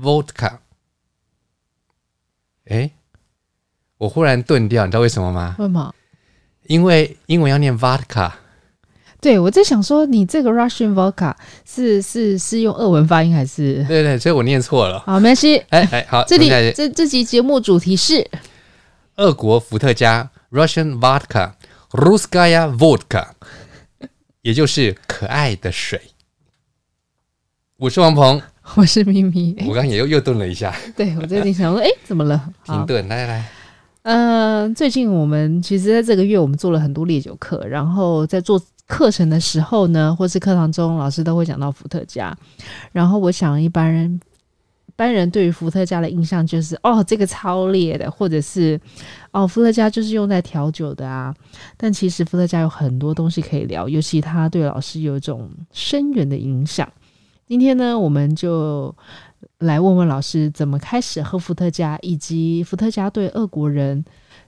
Vodka）。哎，我忽然顿掉，你知道为什么吗？为什么？因为英文要念 vodka。对，我在想说，你这个 Russian Vodka 是是是用俄文发音还是？对对，所以我念错了。好，没关系。哎哎，好，这里这这期节目主题是。俄国伏特加 （Russian Vodka），Russkaya Vodka，也就是可爱的水。我是王鹏，我是咪咪。我刚刚也又又顿了一下。对，我最近想说，哎，怎么了？停顿，来来来。嗯、呃，最近我们其实在这个月，我们做了很多烈酒课，然后在做课程的时候呢，或是课堂中，老师都会讲到伏特加。然后我想，一般人。一般人对于伏特加的印象就是哦，这个超烈的，或者是哦，伏特加就是用在调酒的啊。但其实伏特加有很多东西可以聊，尤其它对老师有一种深远的影响。今天呢，我们就来问问老师怎么开始喝伏特加，以及伏特加对俄国人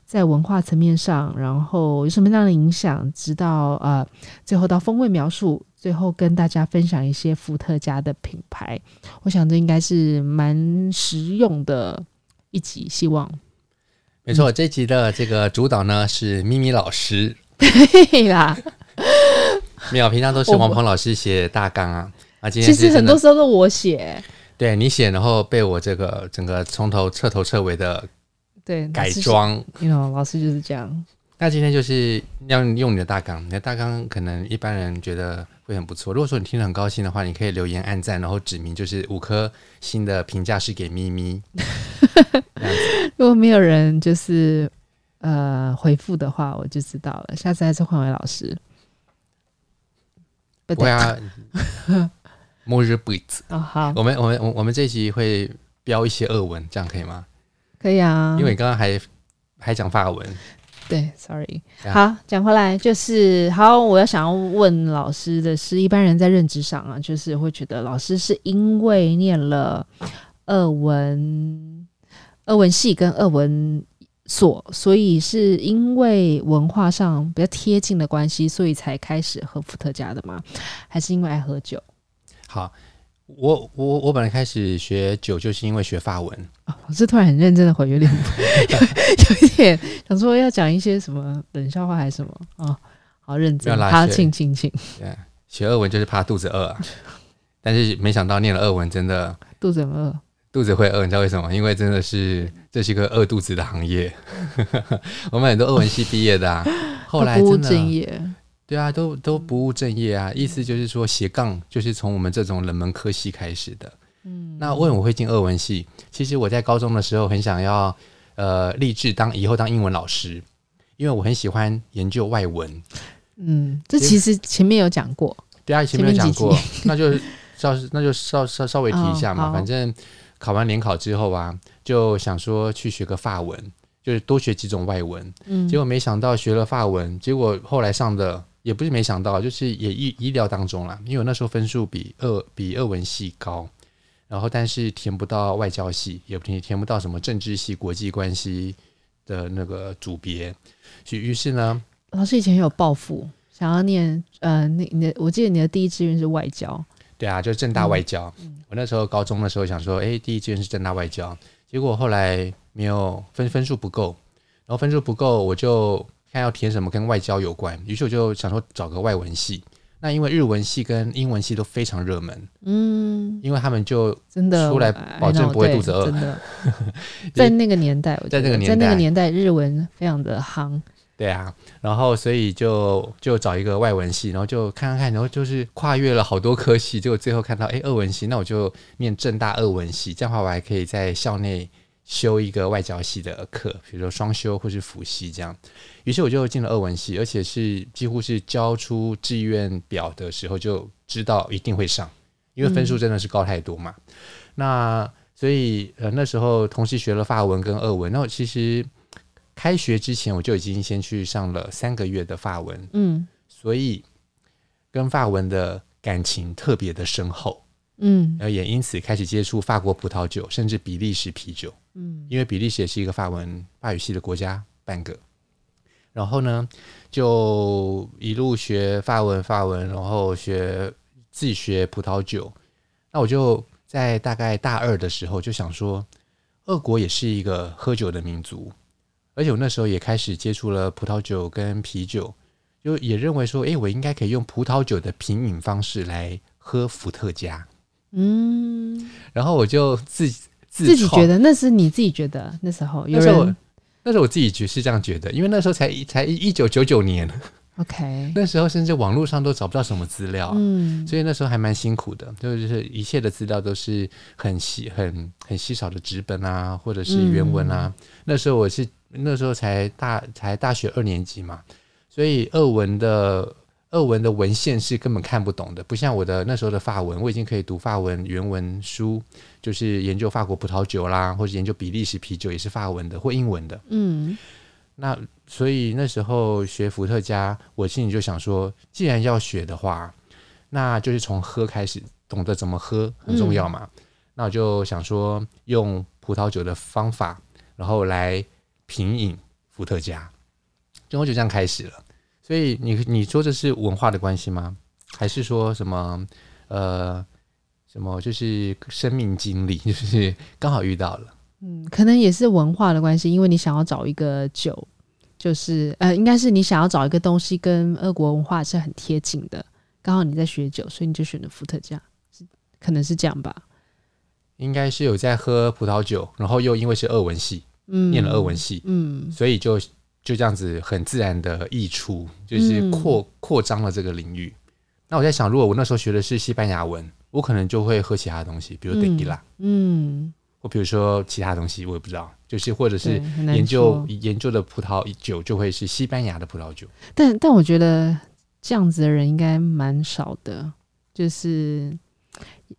在文化层面上，然后有什么样的影响，直到呃最后到风味描述。最后跟大家分享一些伏特加的品牌，我想这应该是蛮实用的一集。希望没错，这集的这个主导呢是咪咪老师，对啦，没有，平常都是王鹏老师写大纲啊。啊，今天其实很多时候都我写，对你写，然后被我这个整个从头彻头彻尾的对改装，你 you know, 老师就是这样。那今天就是要用你的大纲，你的大纲可能一般人觉得会很不错。如果说你听得很高兴的话，你可以留言按赞，然后指明就是五颗星的评价是给咪咪。如果没有人就是呃回复的话，我就知道了。下次还是换位老师。不会啊，末日不子。哦，好，我们我们我我们这一集会标一些俄文，这样可以吗？可以啊，因为你刚刚还还讲法文。对，sorry，好，讲回来就是好。我要想要问老师的是，一般人在认知上啊，就是会觉得老师是因为念了俄文、俄文系跟俄文所，所以是因为文化上比较贴近的关系，所以才开始喝伏特加的吗？还是因为爱喝酒？好。我我我本来开始学酒就是因为学法文。哦，我是突然很认真的回，有点有，有一点想说要讲一些什么冷笑话还是什么啊？哦，好认真，他请请请。对，学俄文就是怕肚子饿啊，但是没想到念了俄文真的 肚子很饿，肚子会饿，你知道为什么？因为真的是这是一个饿肚子的行业。我们很多俄文系毕业的啊，后来真的。对啊，都都不务正业啊！意思就是说斜杠就是从我们这种冷门科系开始的。嗯，那为什么会进俄文系？其实我在高中的时候很想要，呃，立志当以后当英文老师，因为我很喜欢研究外文。嗯，这其实前面有讲过。对啊，前面有讲过，那就稍那就稍稍稍微提一下嘛。哦，反正考完联考之后啊，就想说去学个法文，就是多学几种外文。嗯，结果没想到学了法文，结果后来上的。也不是没想到，就是也意意料当中啦。因为我那时候分数比二比二文系高，然后但是填不到外交系，也填填不到什么政治系、国际关系的那个组别。所以于是呢，老师以前有抱负，想要念呃，那你的我记得你的第一志愿是外交。对啊，就是政大外交。嗯、我那时候高中的时候想说，哎，第一志愿是政大外交，结果后来没有分分数不够，然后分数不够我就。看要填什么跟外交有关，于是我就想说找个外文系，那因为日文系跟英文系都非常热门，嗯，因为他们就真的出来保证不会肚子饿，真的，在那个年代，在那个年代，在那个年代，日文非常的夯。对啊，然后所以就就找一个外文系，然后就看看看，然后就是跨越了好多科系，结果最后看到，哎，二文系，那我就念正大二文系，这样的话我还可以在校内修一个外交系的课，比如说双修或是辅系这样。于是我就进了俄文系，而且是几乎是交出志愿表的时候就知道一定会上，因为分数真的是高太多嘛。嗯、那所以呃那时候同时学了法文跟俄文，那我其实。开学之前我就已经先去上了三个月的法文，嗯，所以跟法文的感情特别的深厚，嗯，然后也因此开始接触法国葡萄酒，甚至比利时啤酒，嗯，因为比利时也是一个法文法语系的国家半个，然后呢，就一路学法文法文，然后学自己学葡萄酒，那我就在大概大二的时候就想说，俄国也是一个喝酒的民族。而且我那时候也开始接触了葡萄酒跟啤酒，就也认为说，诶，我应该可以用葡萄酒的品饮方式来喝伏特加。嗯，然后我就自己自己觉得那是你自己觉得那时候有人，那时候我，那时候我自己觉是这样觉得，因为那时候才才一九九九年。OK，那时候甚至网络上都找不到什么资料，嗯，所以那时候还蛮辛苦的，就是一切的资料都是很稀、很很稀少的纸本啊，或者是原文啊。嗯、那时候我是。那时候才大才大学二年级嘛，所以俄文的俄文的文献是根本看不懂的，不像我的那时候的法文，我已经可以读法文原文书，就是研究法国葡萄酒啦，或者研究比利时啤酒也是法文的或英文的。嗯，那所以那时候学伏特加，我心里就想说，既然要学的话，那就是从喝开始，懂得怎么喝很重要嘛。嗯，那我就想说，用葡萄酒的方法，然后来。品饮伏特加，然后就这样开始了。所以你你说这是文化的关系吗？还是说什么呃什么就是生命经历，就是刚好遇到了？嗯，可能也是文化的关系，因为你想要找一个酒，就是呃，应该是你想要找一个东西跟俄国文化是很贴近的。刚好你在学酒，所以你就选了伏特加，可能是这样吧？应该是有在喝葡萄酒，然后又因为是俄文系。嗯，念了俄文系，嗯，所以就就这样子很自然的溢出，就是扩扩张了这个领域。那我在想，如果我那时候学的是西班牙文，我可能就会喝其他东西，比如 tequila，嗯，或比如说其他东西，我也不知道，就是或者是研究研究的葡萄酒就会是西班牙的葡萄酒。但但我觉得这样子的人应该蛮少的，就是。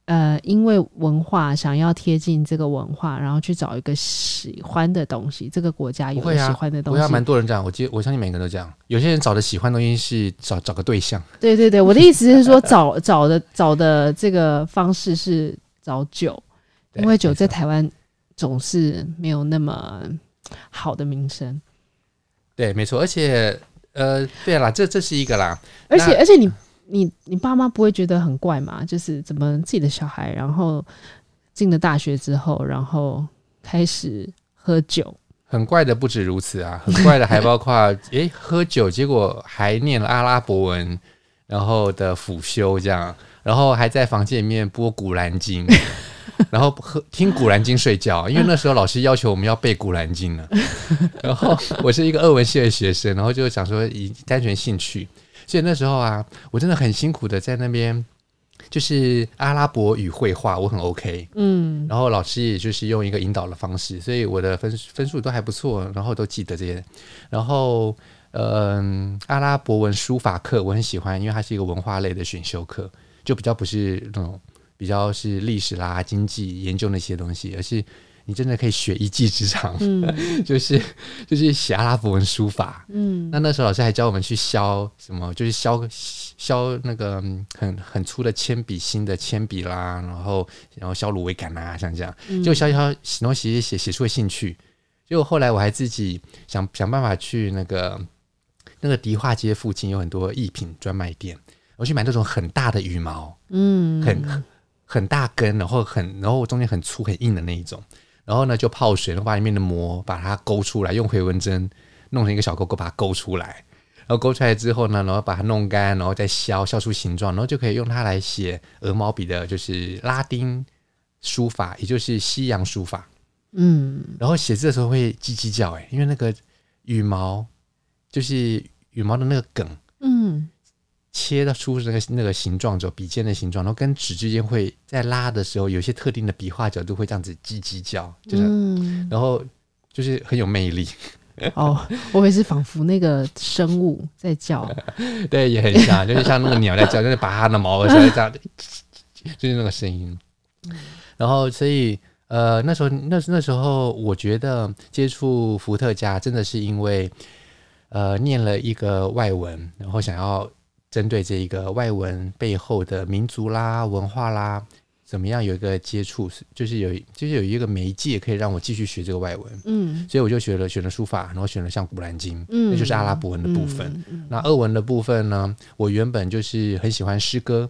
呃，因为文化想要贴近这个文化，然后去找一个喜欢的东西，这个国家有喜欢的东西，我要，蛮多人这样。我记得，我相信每个人都这样。有些人找的喜欢的东西是找找个对象。对对对，我的意思是说找，找 找的找的这个方式是找酒，因为酒在台湾总是没有那么好的名声。对，没错，而且呃，对啦，这这是一个啦，而且而且你。你你爸妈不会觉得很怪吗？就是怎么自己的小孩，然后进了大学之后，然后开始喝酒，很怪的不止如此啊，很怪的还包括诶、喝酒，结果还念了阿拉伯文，然后的辅修这样，然后还在房间里面播古兰经，然后喝听古兰经睡觉，因为那时候老师要求我们要背古兰经呢。然后我是一个二文系的学生，然后就想说以单纯兴趣。所以那时候啊，我真的很辛苦的在那边，就是阿拉伯语绘画，我很 OK，嗯，然后老师也就是用一个引导的方式，所以我的分分数都还不错，然后都记得这些。然后，嗯、呃，阿拉伯文书法课我很喜欢，因为它是一个文化类的选修课，就比较不是那种比较是历史啦、经济研究那些东西，而是。你真的可以学一技之长，嗯、就是就是写阿拉伯文书法。嗯，那那时候老师还教我们去削什么，就是削削那个很很粗的铅笔芯的铅笔啦，然后然后削芦苇杆啊，像这样，嗯、就削削，然后写写写写出了兴趣。结果后来我还自己想想办法去那个那个迪化街附近有很多艺品专卖店，我去买那种很大的羽毛，嗯，很很大根，然后很然后中间很粗很硬的那一种。然后呢，就泡水，然后把里面的膜把它勾出来，用回纹针弄成一个小勾勾，把它勾出来。然后勾出来之后呢，然后把它弄干，然后再削，削出形状，然后就可以用它来写鹅毛笔的，就是拉丁书法，也就是西洋书法。嗯，然后写字的时候会叽叽叫，哎，因为那个羽毛就是羽毛的那个梗，嗯，切得出那个那个形状，之后笔尖的形状，然后跟纸之间会在拉的时候，有些特定的笔画角度会这样子叽叽叫，就是，嗯、然后就是很有魅力。哦，我也是仿佛那个生物在叫，对，也很像，就是像那个鸟在叫，就是拔它的毛的时候这样，就是那个声音。然后，所以。呃，那时候那那时候，我觉得接触伏特加真的是因为，呃，念了一个外文，然后想要针对这一个外文背后的民族啦、文化啦，怎么样有一个接触，就是有就是有一个媒介可以让我继续学这个外文。嗯，所以我就学了选了书法，然后选了像《古兰经》，嗯，那就是阿拉伯文的部分。嗯嗯、那俄文的部分呢，我原本就是很喜欢诗歌，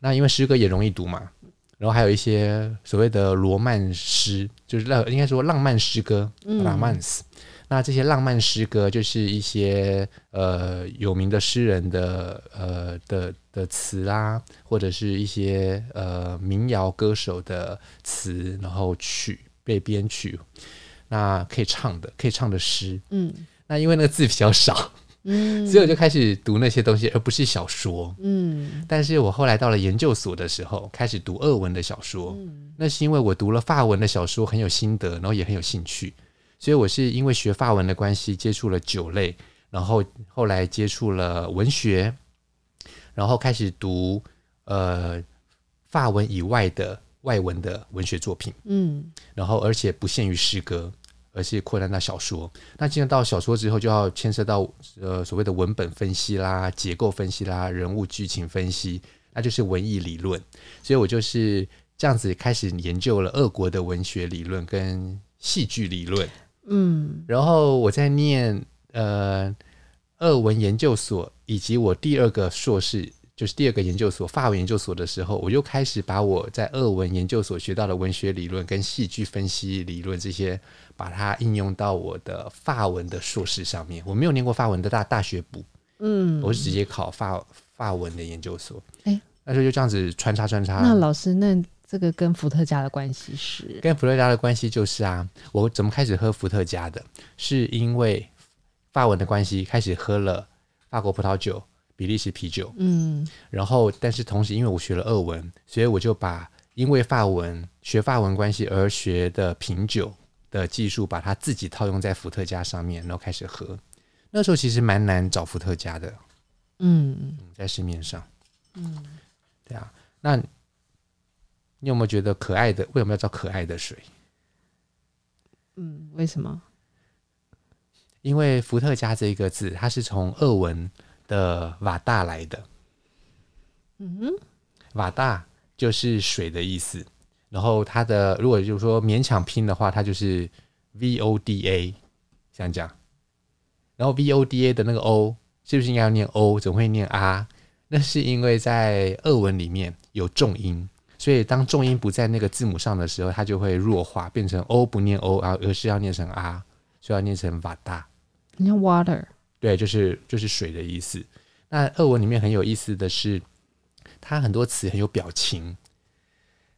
那因为诗歌也容易读嘛。然后还有一些所谓的罗曼诗，就是浪应该说浪漫诗歌，浪漫诗。那这些浪漫诗歌就是一些呃有名的诗人的呃的的词啊，或者是一些呃民谣歌手的词，然后曲被编曲，那可以唱的可以唱的诗。嗯，那因为那个字比较少。嗯，所以我就开始读那些东西，而不是小说。嗯，但是我后来到了研究所的时候，开始读俄文的小说。嗯，那是因为我读了法文的小说，很有心得，然后也很有兴趣。所以我是因为学法文的关系，接触了酒类，然后后来接触了文学，然后开始读呃法文以外的外文的文学作品。嗯，然后而且不限于诗歌。而是扩展到小说，那进入到小说之后，就要牵涉到呃所谓的文本分析啦、结构分析啦、人物剧情分析，那就是文艺理论。所以我就是这样子开始研究了俄国的文学理论跟戏剧理论。嗯，然后我在念呃俄文研究所以及我第二个硕士。就是第二个研究所，法文研究所的时候，我就开始把我在俄文研究所学到的文学理论跟戏剧分析理论这些，把它应用到我的法文的硕士上面。我没有念过法文的大大学部，嗯，我是直接考法法文的研究所。哎、欸，那时候就这样子穿插穿插。那老师，那这个跟伏特加的关系是？跟伏特加的关系就是啊，我怎么开始喝伏特加的？是因为法文的关系，开始喝了法国葡萄酒。比利时啤酒，嗯，然后但是同时，因为我学了俄文，所以我就把因为法文学法文关系而学的品酒的技术，把它自己套用在伏特加上面，然后开始喝。那时候其实蛮难找伏特加的，嗯，嗯，在市面上，嗯，对啊。那你有没有觉得可爱的？为什么要叫可爱的水？嗯，为什么？因为伏特加这一个字，它是从俄文。的瓦大来的，嗯哼，瓦大就是水的意思。然后它的如果就是说勉强拼的话，它就是 V O D A，这样讲。然后 V O D A 的那个 O 是不是应该要念 O？怎么会念 R？那是因为在俄文里面有重音，所以当重音不在那个字母上的时候，它就会弱化，变成 O 不念 O，而而是要念成 R，所以要念成瓦大。念 water。对，就是就是水的意思。那俄文里面很有意思的是，它很多词很有表情，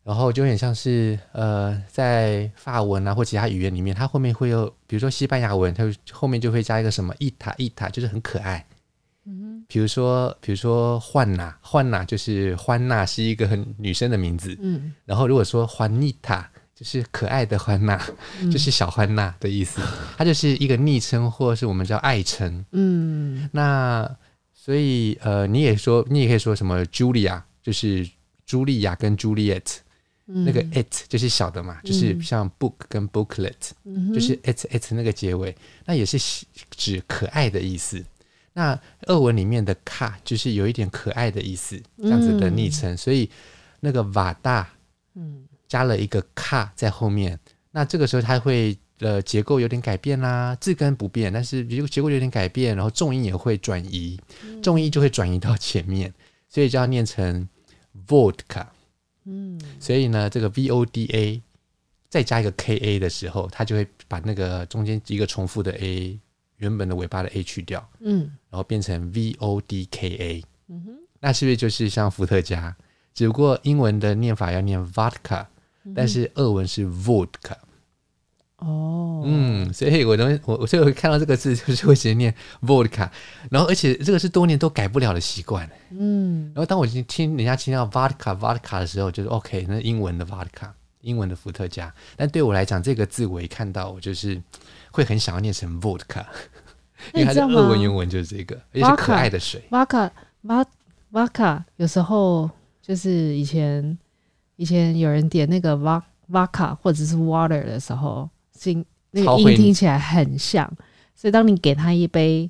然后就有点像是呃，在法文啊或其他语言里面，它后面会有，比如说西班牙文，它后面就会加一个什么伊塔伊塔，就是很可爱。嗯哼，比如说比如说欢娜，欢娜就是欢娜是一个很女生的名字。嗯，然后如果说欢妮塔。就是可爱的欢娜，嗯、就是小欢娜的意思。它就是一个昵称，或是我们叫爱称。嗯，那所以呃，你也说，你也可以说什么 Julia，就是茱莉亚跟 Juliet，、嗯、那个 it 就是小的嘛，就是像 book 跟 booklet，、嗯、就是 it it 那个结尾，那也是指可爱的意思。那俄文里面的卡就是有一点可爱的意思，这样子的昵称。嗯、所以那个瓦大，嗯。加了一个卡在后面，那这个时候它会呃结构有点改变啦，字根不变，但是结结构有点改变，然后重音也会转移，重音就会转移到前面，所以就要念成 vodka。嗯，所以呢，这个 V O D A 再加一个 K A 的时候，它就会把那个中间一个重复的 A 原本的尾巴的 a 去掉，嗯，然后变成 v o d k a，嗯哼，那是不是就是像伏特加？只不过英文的念法要念 vodka，但是俄文是 vodka。哦，嗯，所以我都我我所以我看到这个字就是会直接念 vodka，然后而且这个是多年都改不了的习惯。嗯，然后当我听人家听到 vodka vodka 的时候，就是 OK，那英文的 vodka，英文的伏特加。但对我来讲，这个字我一看到，我就是会很想要念成 vodka，因为它的俄文原文就是这个，而且是可爱的水。vodka vodka 有时候就是以前以前有人点那个 vodka 或者是 water 的时候。那个音听起来很像，所以当你给他一杯，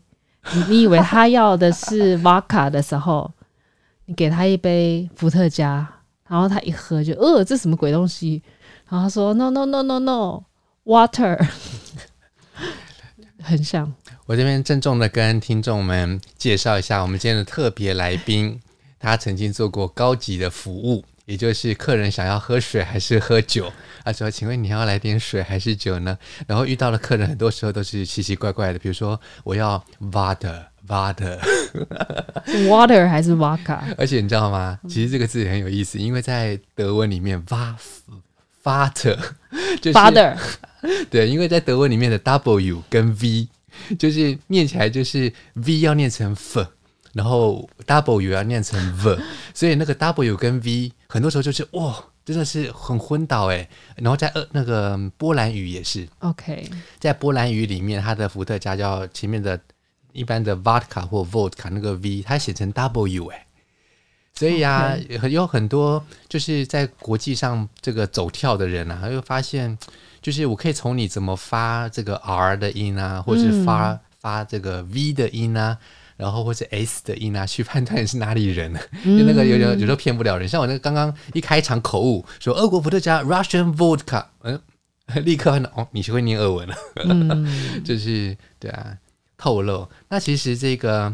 你你以为他要的是 vodka 的时候，你给他一杯伏特加，然后他一喝就，呃，这什么鬼东西？然后他说，no no no no no，water，很像。我这边郑重的跟听众们介绍一下，我们今天的特别来宾，他曾经做过高级的服务。也就是客人想要喝水还是喝酒，他说：“请问你要来点水还是酒呢？”然后遇到的客人很多时候都是奇奇怪怪的，比如说我要 water，water，water 还是 vodka？而且你知道吗？其实这个字也很有意思，因为在德文里面 vater 就是 father，对，因为在德文里面的 w 跟 v 就是念起来就是 v 要念成 f。然后 W 要念成 V，所以那个 W 跟 V 很多时候就是哇，真的是很昏倒哎。然后在呃那个波兰语也是，OK，在波兰语里面，它的伏特加叫前面的一般的 Vodka 或 Vodka 那个 V，它写成 W 哎。所以啊.有很多就是在国际上这个走跳的人啊，他会发现就是我可以从你怎么发这个 R 的音啊，或是发、嗯、发这个 V 的音啊。然后或者 S 的音啊，去判断你是哪里人，嗯、就那个有有有时候骗不了人。像我那个刚刚一开场口误说俄国伏特加 Russian vodka，嗯，立刻哦，你学会念俄文了，嗯、就是对啊，透露。那其实这个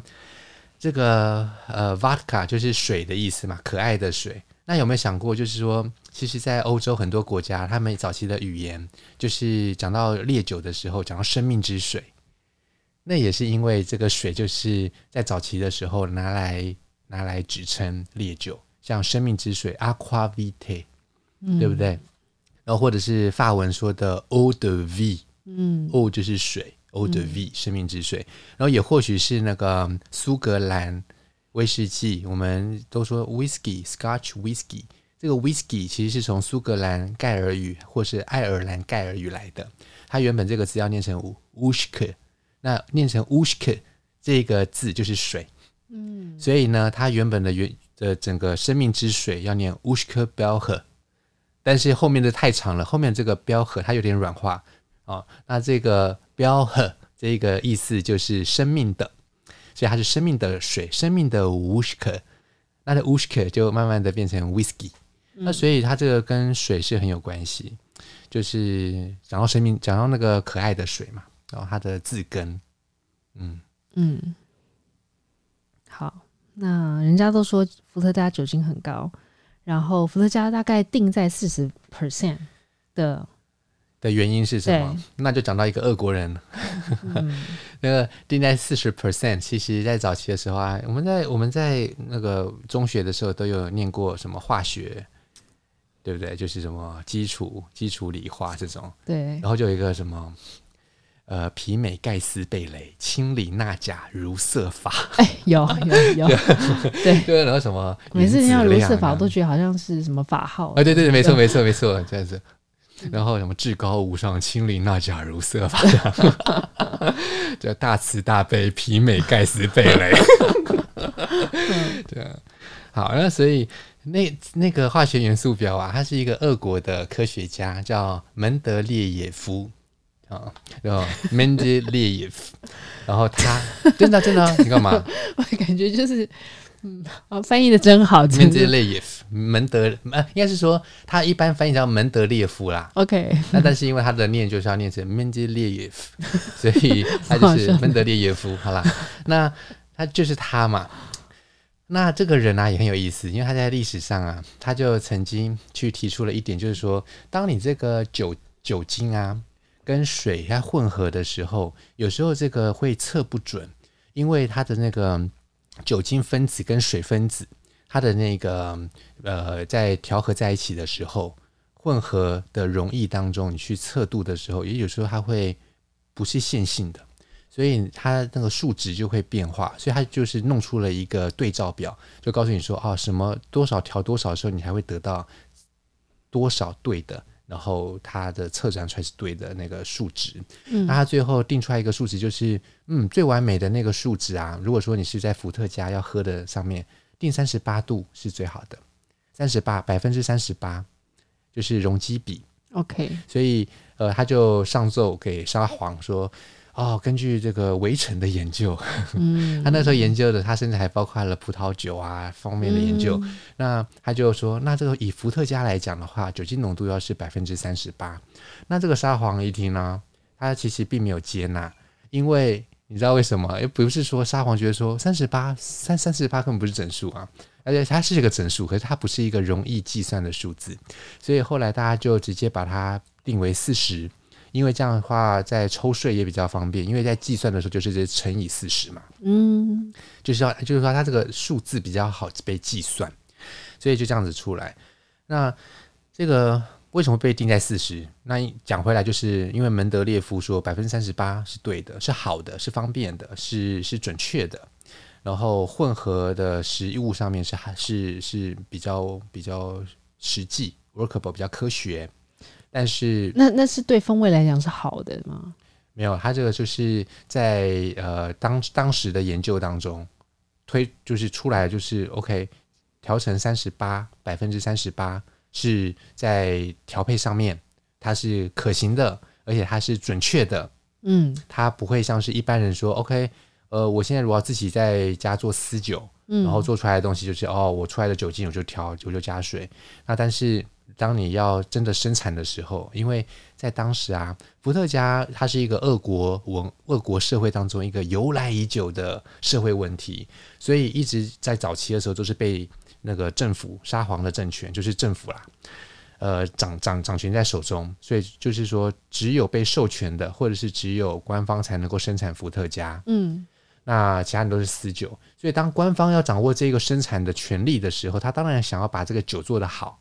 这个呃 vodka 就是水的意思嘛，可爱的水。那有没有想过，就是说，其实，在欧洲很多国家，他们早期的语言就是讲到烈酒的时候，讲到生命之水。那也是因为这个水就是在早期的时候拿来拿来指称烈酒，像生命之水 （aqua vitae），对不对？然后或者是法文说的 eau de vie，嗯，eau 就是水，eau de vie，生命之水。然后也或许是那个苏格兰威士忌，我们都说 whisky，Scotch whisky，这个 whisky 其实是从苏格兰盖尔语或是爱尔兰盖尔语来的，它原本这个字要念成 whisky 那念成 ushk 这个字就是水，嗯，所以呢，它原本的原的整个生命之水要念 ushk belher，但是后面的太长了，后面这个 belher 它有点软化哦。那这个 belher 这个意思就是生命的，所以它是生命的水，生命的 ushk，那的 ushk 就慢慢的变成 whisky，那所以它这个跟水是很有关系，就是讲到生命，讲到那个可爱的水嘛。然后它的字根，嗯嗯，好，那人家都说伏特加酒精很高，然后伏特加大概定在四十 percent 的的原因是什么？那就讲到一个俄国人，嗯、那个定在四十 percent，其实在早期的时候啊，我们在我们在那个中学的时候都有念过什么化学，对不对？就是什么基础基础理化这种，对，然后就有一个什么。呃，皮美盖斯贝雷，氢锂钠钾如色法。哎，有有有，对 对，然后什么？每次听到如色法，我都觉得好像是什么法号。啊，对对对，没错没错没错，这样子。然后什么至高无上，氢锂钠钾如瑟法，叫大慈大悲媲美盖斯贝雷。对啊，好，那所以那那个化学元素表啊，他是一个俄国的科学家，叫门德列耶夫。啊，然后 Mendeleev，然后他真的真的，你干嘛？我感觉就是，嗯，哦，翻译的真好。Mendeleev，门德，呃，应该是说他一般翻译叫门德列夫啦。OK，那但是因为他的念就是要念成 Mendeleev，所以他就是门德列耶夫。好啦，那他就是他嘛。那这个人啊也很有意思，因为他在历史上啊，他就曾经去提出了一点，就是说，当你这个酒酒精啊。跟水它混合的时候，有时候这个会测不准，因为它的那个酒精分子跟水分子，它的那个呃在调和在一起的时候，混合的溶液当中，你去测度的时候，也有时候它会不是线性的。所以它那个数值就会变化，所以它就是弄出了一个对照表，就告诉你说，哦，什么多少调多少的时候，你还会得到多少对的，然后它的测算出来是对的那个数值。嗯，那他最后定出来一个数值，就是嗯，最完美的那个数值啊。如果说你是在伏特加要喝的上面定三十八度是最好的，三十八百分之三十八就是容积比。OK，所以呃，他就上奏给沙皇说。哦，根据这个围城的研究，嗯，他那时候研究的，他甚至还包括了葡萄酒啊方面的研究。嗯、那他就说，那这个以伏特加来讲的话，酒精浓度要是百分之三十八。那这个沙皇一听呢，他其实并没有接纳，因为你知道为什么？也不是说沙皇觉得说三十八三三十八根本不是整数啊，而且它是一个整数，可是它不是一个容易计算的数字，所以后来大家就直接把它定为四十。因为这样的话，在抽税也比较方便，因为在计算的时候就是这乘以四十嘛，嗯，就是要就是说它这个数字比较好被计算，所以就这样子出来。那这个为什么被定在四十？那讲回来，就是因为门德列夫说百分之三十八是对的，是好的，是方便的，是是准确的。然后混合的食物上面是还是是比较比较实际，workable 比较科学。但是那那是对风味来讲是好的吗？没有，它这个就是在呃当当时的研究当中推就是出来就是 OK 调成三十八百分之三十八是在调配上面它是可行的，而且它是准确的。嗯，它不会像是一般人说 OK 呃我现在如果要自己在家做私酒，嗯，然后做出来的东西就是哦我出来的酒精我就调我就加水，那但是。当你要真的生产的时候，因为在当时啊，伏特加它是一个俄国文俄国社会当中一个由来已久的社会问题，所以一直在早期的时候都是被那个政府沙皇的政权，就是政府啦，呃，掌掌掌权在手中，所以就是说只有被授权的，或者是只有官方才能够生产伏特加，嗯，那其他人都是私酒，所以当官方要掌握这个生产的权利的时候，他当然想要把这个酒做得好。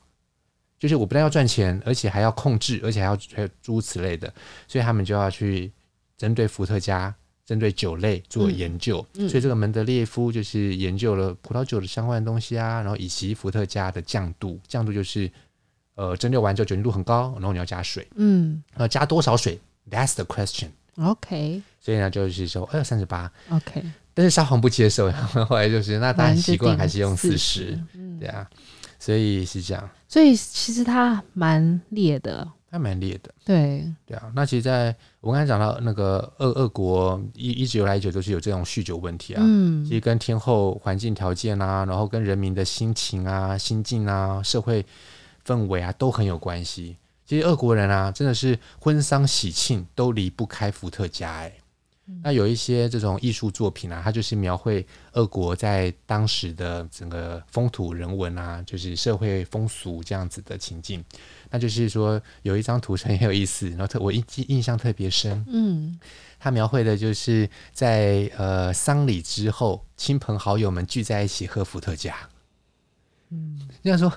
就是我不但要赚钱，而且还要控制，而且还要还有诸如此类的，所以他们就要去针对伏特加、针对酒类做研究。嗯嗯、所以这个门德列夫就是研究了葡萄酒的相关的东西啊，然后以及伏特加的降度，降度就是呃蒸馏完之后酒精度很高，然后你要加水，嗯，呃加多少水？That's the question。OK。所以呢就是说，哎三十八。OK。但是沙皇不接受，后来就是那大家习惯还是用四十，嗯，对啊。所以是这样，所以其实它蛮烈的，它蛮烈的，对对啊。那其实，在我刚才讲到那个俄俄国一一直以来一久都是有这种酗酒问题啊，嗯，其实跟天候环境条件啊，然后跟人民的心情啊、心境啊、社会氛围啊都很有关系。其实俄国人啊，真的是婚丧喜庆都离不开伏特加哎。那有一些这种艺术作品啊，它就是描绘俄国在当时的整个风土人文啊，就是社会风俗这样子的情境。那就是说有一张图很有意思，然后特我印印象特别深。嗯，它描绘的就是在呃丧礼之后，亲朋好友们聚在一起喝伏特加。嗯，这样说，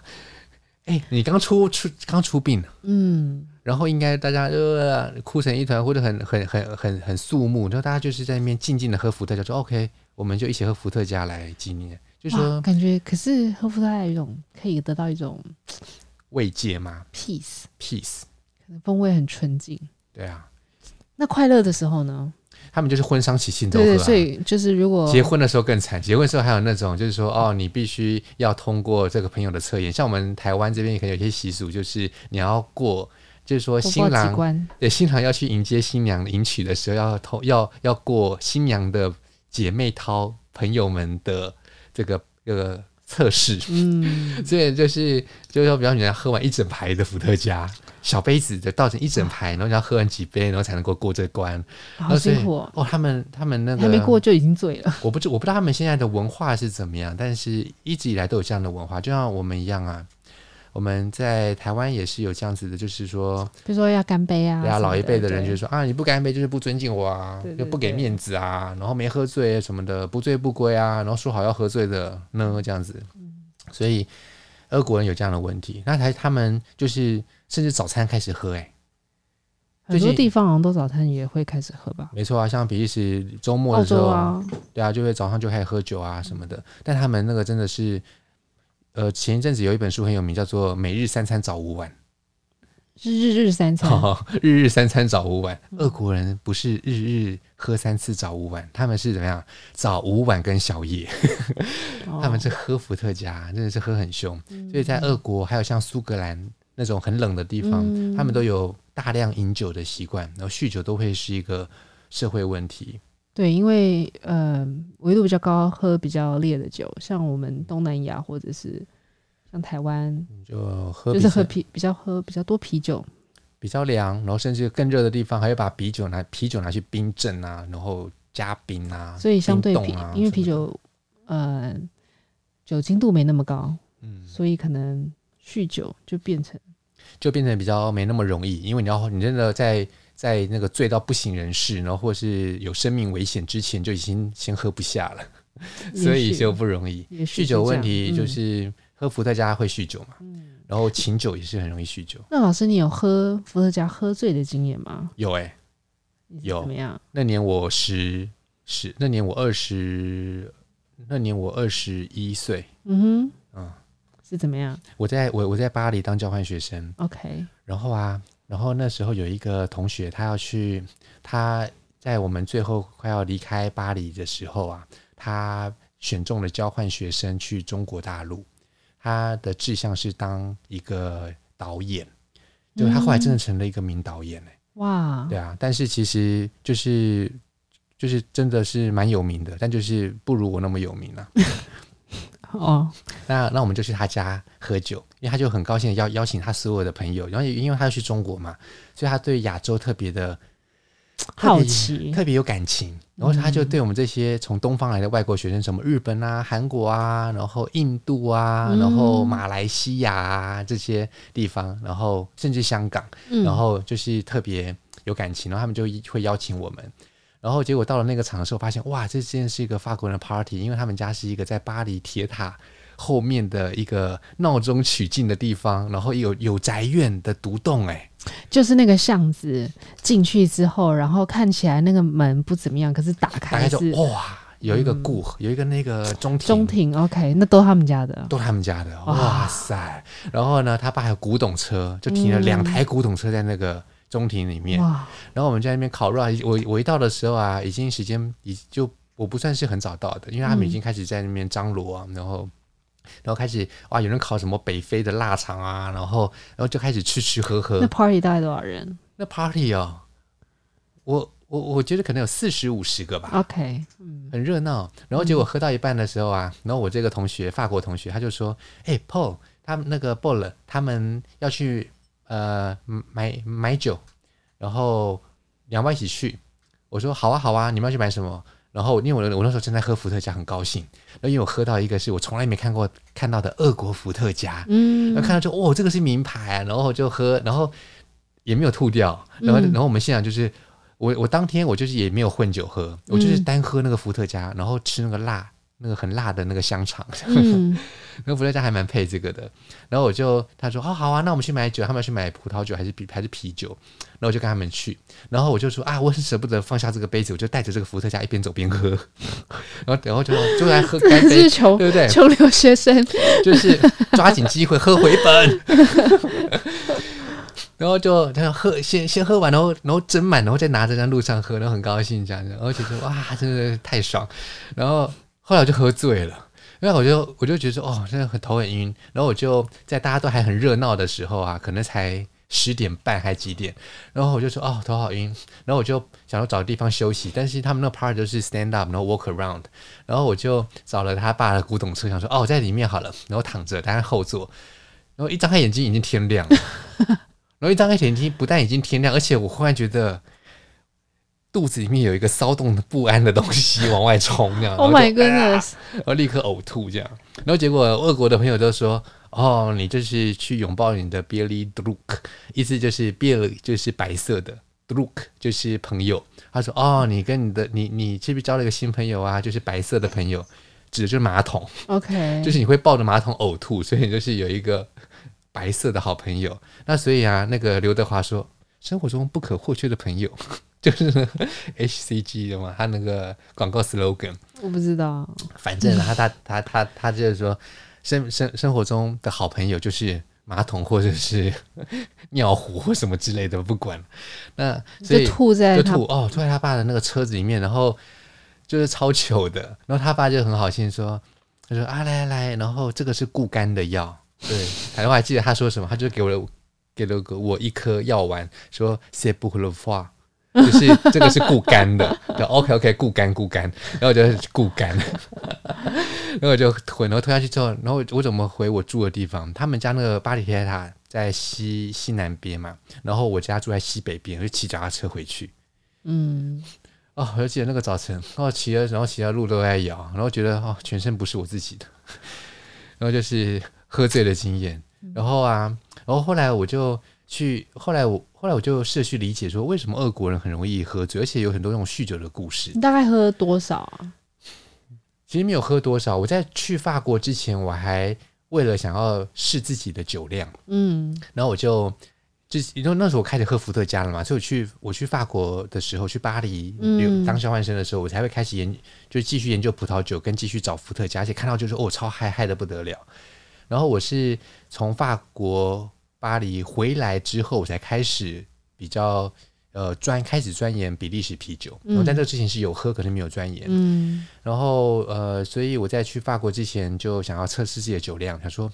哎、欸，你刚出出刚出殡，嗯。然后应该大家呃哭成一团，或者很很很很很肃穆，然后大家就是在那边静静的喝伏特加，说 OK，我们就一起喝伏特加来纪念，就是说感觉，可是喝伏特加有一种可以得到一种慰藉嘛，peace peace，可能风味很纯净。对啊，那快乐的时候呢？他们就是婚丧喜庆都喝，啊，对，所以就是如果结婚的时候更惨，结婚的时候还有那种就是说哦，你必须要通过这个朋友的测验，像我们台湾这边可能有些习俗，就是你要过。就是说，新郎对新郎要去迎接新娘迎娶的时候，要偷要要过新娘的姐妹淘朋友们的这个这个测试。嗯，所以就是就是说，比方你要喝完一整排的伏特加，小杯子的倒成一整排，然后你要喝完几杯，然后才能够过这关。好辛苦哦！他们他们那个还没过就已经醉了。我不知我不知道他们现在的文化是怎么样，但是一直以来都有这样的文化，就像我们一样啊。我们在台湾也是有这样子的，就是说，比如说要干杯啊，对啊，老一辈的人对就说啊，你不干杯就是不尊敬我啊，对对对就不给面子啊，然后没喝醉什么的，不醉不归啊，然后说好要喝醉的呢，这样子。所以俄国人有这样的问题，那才他们就是甚至早餐开始喝、欸，哎，很多地方好像都早餐也会开始喝吧？没错啊，像比利时周末的时候，啊，对啊，就会早上就开始喝酒啊什么的，但他们那个真的是。呃，前一阵子有一本书很有名，叫做《每日三餐早午晚》，是日日三餐，哦，日日三餐早午晚。俄国人不是日日喝三次早午晚，他们是怎么样？早午晚跟宵夜，他们是喝伏特加，真的是喝很凶。所以在俄国，还有像苏格兰那种很冷的地方，他们都有大量饮酒的习惯，然后酗酒都会是一个社会问题。对，因为呃，纬度比较高，喝比较烈的酒，像我们东南亚或者是像台湾，就喝就是喝啤，比较喝比较多啤酒，比较凉，然后甚至更热的地方，还会把啤酒拿啤酒拿去冰镇啊，然后加冰啊，所以相对啤，啊、因为啤酒呃酒精度没那么高，嗯，所以可能酗酒就变成就变成比较没那么容易，因为你要你真的在。在那个醉到不省人事，然后或是有生命危险之前，就已经先喝不下了，所以就不容易。酗酒问题就是喝伏特加会酗酒嘛，嗯、然后琴酒也是很容易酗酒。那老师，你有喝伏特加喝醉的经验吗？有哎、欸，有。怎么样？那年我十十，那年我二十，那年我二十一岁。嗯哼，嗯，是怎么样？我在我我在巴黎当交换学生。OK，然后啊。然后那时候有一个同学，他要去，他在我们最后快要离开巴黎的时候啊，他选中了交换学生去中国大陆，他的志向是当一个导演，就他后来真的成了一个名导演哎，哇，对啊，但是其实就是就是真的是蛮有名的，但就是不如我那么有名啊。哦，那那我们就去他家喝酒，因为他就很高兴的邀邀请他所有的朋友，然后因为他要去中国嘛，所以他对亚洲特别的好奇，特别有感情，然后他就对我们这些从东方来的外国学生，什么日本啊、韩国啊，然后印度啊，然后马来西亚啊这些地方，然后甚至香港，然后就是特别有感情，然后他们就会邀请我们。然后结果到了那个场的时候，发现哇，这件是一个法国人的 party，因为他们家是一个在巴黎铁塔后面的一个闹中取静的地方，然后有有宅院的独栋，哎，就是那个巷子进去之后，然后看起来那个门不怎么样，可是打开是哇，有一个顾、嗯，有一个那个中庭，中庭 OK，那都他们家的，都他们家的，哇。塞！然后呢，他爸还有古董车，就停了两台古董车在那个。中庭里面，然后我们在那边烤肉啊。我我一到的时候啊，已经时间已就我不算是很早到的，因为他们已经开始在那边张罗啊，然后然后开始哇，有人烤什么北非的腊肠啊，然后然后就开始吃吃喝喝。那 party 大概多少人？那 party 哦，我我我觉得可能有四十五十个吧。OK，嗯，很热闹。然后结果喝到一半的时候啊，然后我这个同学法国同学他就说：“哎，Paul，他们那个 Paul 他们要去。”呃，买买酒，然后两位一起去。我说好啊，好啊，你们要去买什么？然后因为我我那时候正在喝伏特加，很高兴。然后因为我喝到一个是我从来没看过看到的俄国伏特加，嗯，然后看到就哦，这个是名牌啊，然后就喝，然后也没有吐掉。然后然后我们现场就是我我当天我就是也没有混酒喝，我就是单喝那个伏特加，然后吃那个辣。那个很辣的那个香肠，嗯，那伏特加还蛮配这个的。然后我就他说哦好啊，那我们去买酒，他们要去买葡萄酒还是啤还是啤酒？然后我就跟他们去。然后我就说啊，我很舍不得放下这个杯子，我就带着这个伏特加一边走边喝。然后然后就就来喝 干杯，对不对？穷留学生就是抓紧机会喝回本。然后就他要喝先先喝完，然后然后斟满，然后再拿着在路上喝，然后很高兴这样子，而且说哇，真的太爽。然后。后来我就喝醉了，因为我就我就觉得哦，真的很头很晕。然后我就在大家都还很热闹的时候啊，可能才十点半还几点，然后我就说哦，头好晕。然后我就想要找个地方休息，但是他们那 part 就是 stand up，然后 walk around。然后我就找了他爸的古董车，想说哦，我在里面好了，然后躺着，待在后座。然后一张开眼睛已经天亮了，然后一张开眼睛不但已经天亮，而且我忽然觉得肚子里面有一个骚动的不安的东西往外冲这样。Oh my goodness 然后立刻呕吐这样然后结果俄国的朋友都说哦你这是去拥抱你的 billydrink 意思就是 billy 就是白色的。Drook 就是朋友。他说哦你跟你的你你是不是交了一个新朋友啊就是白色的朋友指的就是马桶。Ok 就是你会抱着马桶呕吐所以你就是有一个白色的好朋友。那所以啊那个刘德华说生活中不可或缺的朋友。就是 HCG 的嘛，他那个广告 slogan 我不知道，反正他他他他他就是说，生生生活中的好朋友就是马桶或者是尿壶或什么之类的，不管。那所以就吐在就吐哦，吐在他爸的那个车子里面，然后就是超糗的。然后他爸就很好心说，他说啊来来来，然后这个是固肝的药，对，反正我还记得他说什么，他就给我给了个我一颗药丸，说 c'est pour le foie 就是这个是固肝的，对，OK OK，固肝固肝，然后我就固肝，然后我就吞，然后吞下去之后，然后我怎么回我住的地方？他们家那个巴黎铁塔在西西南边嘛，然后我家住在西北边，我就骑脚踏车回去。嗯，哦，我就记得那个早晨，然后骑了，然后骑的路都在摇，然后觉得哦，全身不是我自己的，然后就是喝醉的经验。然后啊，然后后来我就。去后来我后来我就试着去理解说，为什么俄国人很容易喝醉，而且有很多那种酗酒的故事。你大概喝多少啊？其实没有喝多少。我在去法国之前，我还为了想要试自己的酒量，嗯，然后我就就因为那时候我开始喝伏特加了嘛，所以我去我去法国的时候，去巴黎当交换生的时候，我才会开始研就继续研究葡萄酒，跟继续找伏特加，而且看到就是哦，超嗨嗨的不得了。然后我是从法国。巴黎回来之后，我才开始比较呃专开始钻研比利时啤酒。然后在这之前是有喝，可是没有钻研。嗯，然后呃，所以我在去法国之前就想要测试自己的酒量。他说，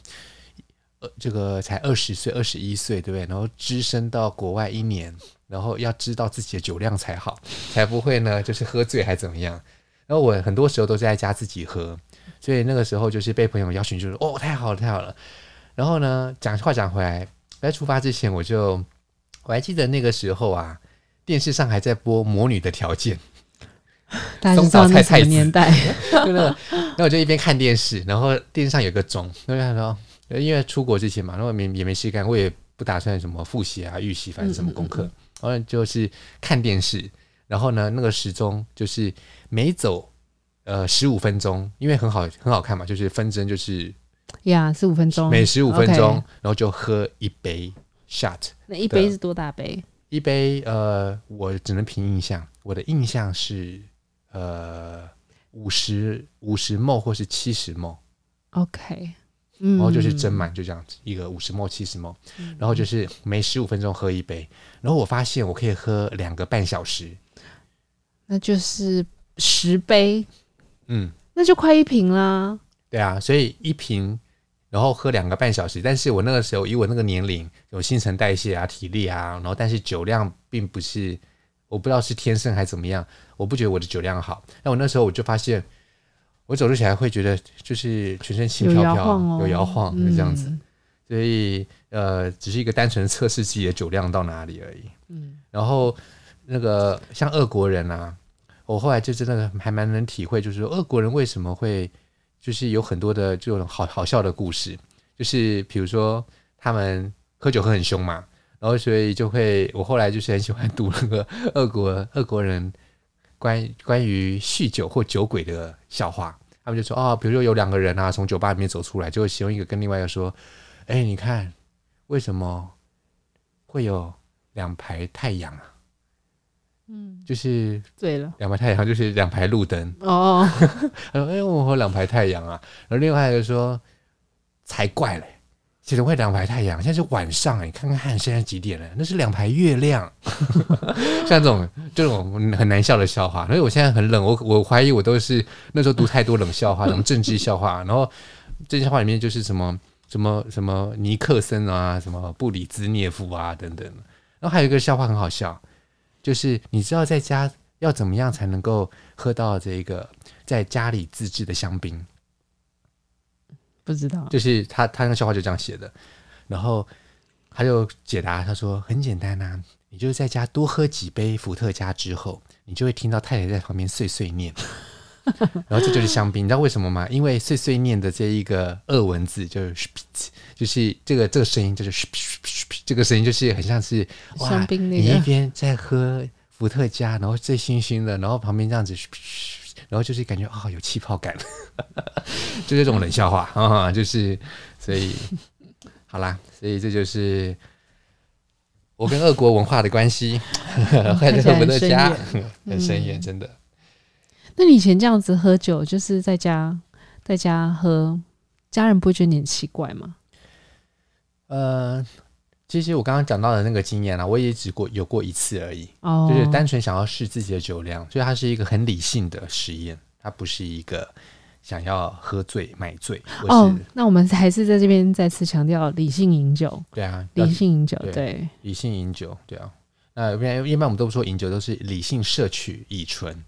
呃，这个才二十岁、二十一岁，对不对？然后只身到国外一年，然后要知道自己的酒量才好，才不会呢就是喝醉还怎么样。然后我很多时候都是在家自己喝，所以那个时候就是被朋友邀请，就是哦，太好了，太好了。然后呢，讲话讲回来。在出发之前，我就我还记得那个时候啊，电视上还在播《魔女的条件》，松岛菜菜子年代，就那个，那我就一边看电视，然后电视上有个钟，然后他说，因为出国之前嘛，然后没也没事干，我也不打算什么复习啊、预习，反正什么功课，嗯嗯嗯，然后就是看电视，然后呢，那个时钟就是每走呃十五分钟，因为很好很好看嘛，就是分针就是。呀，十五分钟，每十五分钟.然后就喝一杯 shot。那一杯是多大杯？一杯呃，我只能凭印象，我的印象是呃五十五十 ml 或是七十 ml。OK，然后就是斟满，就这样子，一个五十 ml 七十 ml，然后就是每十五分钟喝一杯。然后我发现我可以喝两个半小时，那就是十杯，嗯，那就快一瓶啦。对啊，所以一瓶，然后喝两个半小时。但是我那个时候以我那个年龄，有新陈代谢啊、体力啊，然后但是酒量并不是，我不知道是天生还是怎么样，我不觉得我的酒量好。那我那时候我就发现，我走路起来会觉得就是全身轻飘飘，有摇晃，就这样子。嗯、所以呃，只是一个单纯测试自己的酒量到哪里而已。嗯，然后那个像俄国人啊，我后来就真的还蛮能体会，就是说俄国人为什么会。就是有很多的这种好好笑的故事，就是比如说他们喝酒喝很凶嘛，然后所以就会我后来就是很喜欢读那个俄国俄国人关关于酗酒或酒鬼的笑话，他们就说哦，比如说有两个人啊从酒吧里面走出来，就会其中一个跟另外一个说，哎，你看为什么会有两排太阳啊？嗯，就是醉了，两排太阳就是两排路灯哦。他说：“哎，我喝两排太阳啊。”然后另外一个说：“才怪嘞，怎么会两排太阳？现在是晚上，哎看看现在几点了？那是两排月亮。”像这种这种很难笑的笑话，所以我现在很冷，我我怀疑我都是那时候读太多冷笑话，什么政治笑话，然后这些笑话里面就是什么什么什么尼克森啊，什么布里兹涅夫啊等等。然后还有一个笑话很好笑。就是你知道在家要怎么样才能够喝到这个在家里自制的香槟？不知道，就是他他那个笑话就这样写的。然后他就解答他说很简单呐、啊，你就是在家多喝几杯伏特加之后，你就会听到太太在旁边碎碎念。然后这就是香槟，你知道为什么吗？因为碎碎念的这一个俄文字就是，就是这个这个声音就是，这个声音就是很像是香槟那个。你一边在喝伏特加，然后醉醺醺的，然后旁边这样子，然后就是感觉啊、哦、有气泡感，就这种冷笑话 啊，就是所以好啦，所以这就是我跟俄国文化的关系，喝伏特加很深远，真的。那你以前这样子喝酒，就是在家在家喝，家人不会觉得你很奇怪吗？呃，其实我刚刚讲到的那个经验啊，我也只过有过一次而已，哦，就是单纯想要试自己的酒量，所以它是一个很理性的实验，它不是一个想要喝醉买醉。哦，那我们还是在这边再次强调理性饮酒。对啊，理性饮酒，对，对，理性饮酒，对啊。那一般一般我们都不说饮酒，都是理性摄取乙醇。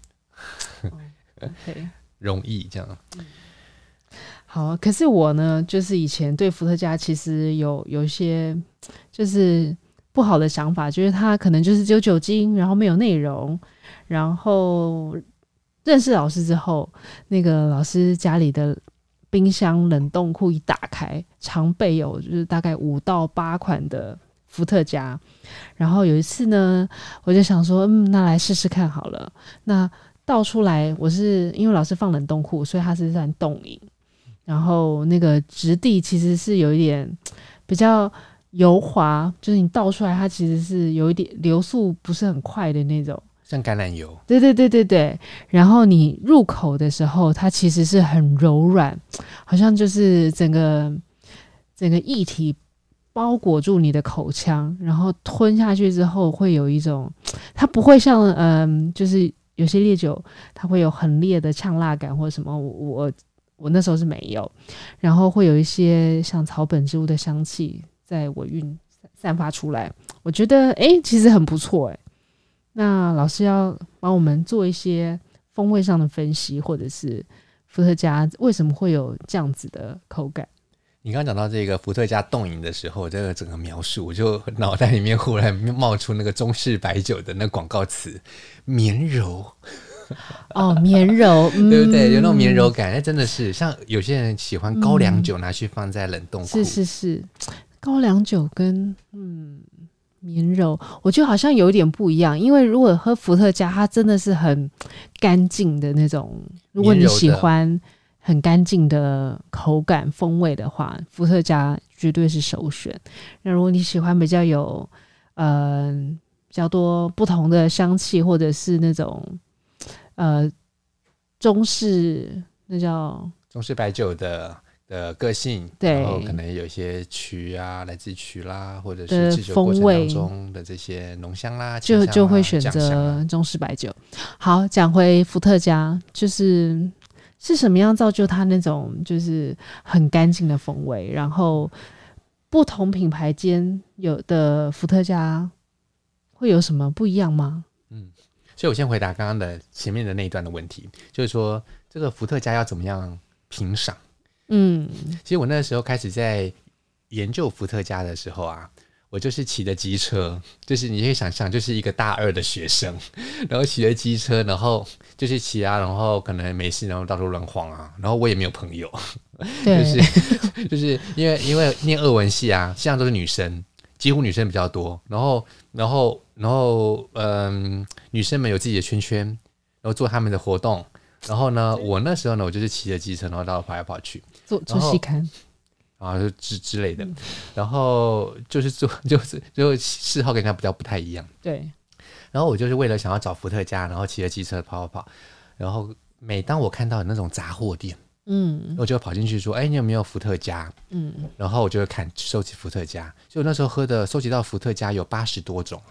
容易这样。好，可是我呢，就是以前对伏特加其实有有一些就是不好的想法，就是它可能就是只有酒精，然后没有内容。然后认识老师之后，那个老师家里的冰箱冷冻库一打开，常备有就是大概五到八款的伏特加。然后有一次呢，我就想说，嗯，那来试试看好了。那倒出来，我是因为老师放冷冻库，所以它是算冻饮。然后那个质地其实是有一点 比较油滑，就是你倒出来，它其实是有一点流速不是很快的那种，像橄榄油。对对对对对。然后你入口的时候，它其实是很柔软，好像就是整个整个液体包裹住你的口腔，然后吞下去之后会有一种，它不会像嗯，就是。有些烈酒它会有很烈的呛辣感或者什么，我我我那时候是没有，然后会有一些像草本植物的香气在尾韵散发出来，我觉得哎、其实很不错哎。那老师要帮我们做一些风味上的分析，或者是伏特加为什么会有这样子的口感？你刚刚讲到这个伏特加冻饮的时候，这个整个描述，我就脑袋里面忽然冒出那个中式白酒的那广告词“绵柔”。哦，绵柔，对不对？有那种绵柔感，那真的是像有些人喜欢高粱酒，拿去放在冷冻库。是是是，高粱酒跟嗯绵柔，我觉得好像有点不一样。因为如果喝伏特加，它真的是很干净的那种。如果你喜欢。很干净的口感风味的话，伏特加绝对是首选。那如果你喜欢比较有呃比较多不同的香气，或者是那种呃中式那叫中式白酒的的个性，对，然后可能有一些曲啊，来自曲啦，或者是制酒过程当中的这些浓香啦，啦就就会选择中式白酒。好，讲回伏特加，就是。是什么样造就它那种就是很干净的风味？然后不同品牌间有的伏特加会有什么不一样吗？嗯，所以我先回答刚刚的前面的那一段的问题，就是说这个伏特加要怎么样评赏？嗯，其实我那时候开始在研究伏特加的时候啊。我就是骑的机车，就是你可以想象，就是一个大二的学生，然后骑着机车，然后就是骑啊，然后可能没事，然后到处乱晃啊，然后我也没有朋友，对就是就是因为因为念俄文系啊，现在都是女生，几乎女生比较多，然后然后然后嗯，女生们有自己的圈圈，然后做他们的活动，然后呢，我那时候呢，我就是骑着机车，然后到处跑来跑去，做做戏看。啊，就之之类的，然后就是做，就是就嗜好跟他比较不太一样。对，然后我就是为了想要找伏特加，然后骑着机车跑跑跑，然后每当我看到那种杂货店，嗯，我就跑进去说：“哎，你有没有伏特加？”嗯，然后我就看收集伏特加，就那时候喝的收集到伏特加有八十多种。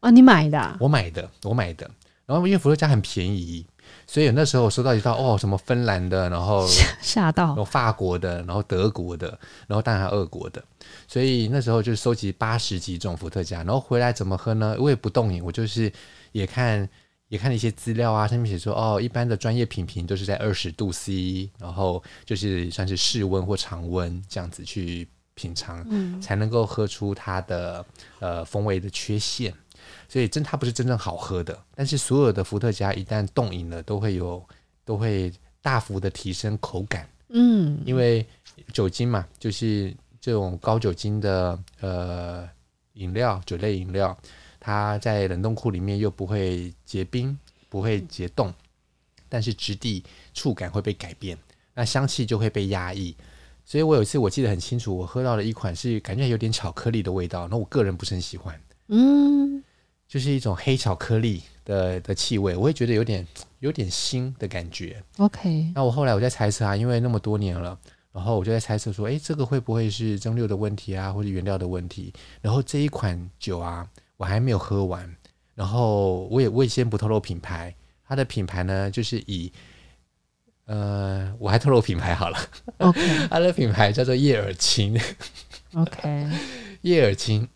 啊，你买的啊？我买的，我买的。然后因为伏特加很便宜。所以那时候我收到一套哦，什么芬兰的，然后吓到，然后法国的，然后德国的，然后当然还有俄国的。所以那时候就收集八十几种伏特加，然后回来怎么喝呢？我也不动饮，我就是也看也看了一些资料啊，上面写说哦，一般的专业品评都是在二十度 C，然后就是算是室温或常温这样子去品尝，嗯，才能够喝出它的呃风味的缺陷。所以真它不是真正好喝的，但是所有的伏特加一旦冻饮了，都会有都会大幅的提升口感。嗯，因为酒精嘛，就是这种高酒精的呃饮料，酒类饮料，它在冷冻库里面又不会结冰，不会结冻，但是质地触感会被改变，那香气就会被压抑。所以我有一次我记得很清楚，我喝到了一款是感觉有点巧克力的味道，那我个人不是很喜欢，嗯，就是一种黑巧克力的的气味，我会觉得有点有点腥的感觉。OK，那我后来我在猜测啊，因为那么多年了，然后我就在猜测说，哎，这个会不会是蒸馏的问题啊，或者原料的问题？然后这一款酒啊，我还没有喝完，然后我也我也先不透露品牌，它的品牌呢就是以。呃，我还透露品牌好了，OK，它的品牌叫做叶尔钦，OK，叶尔钦，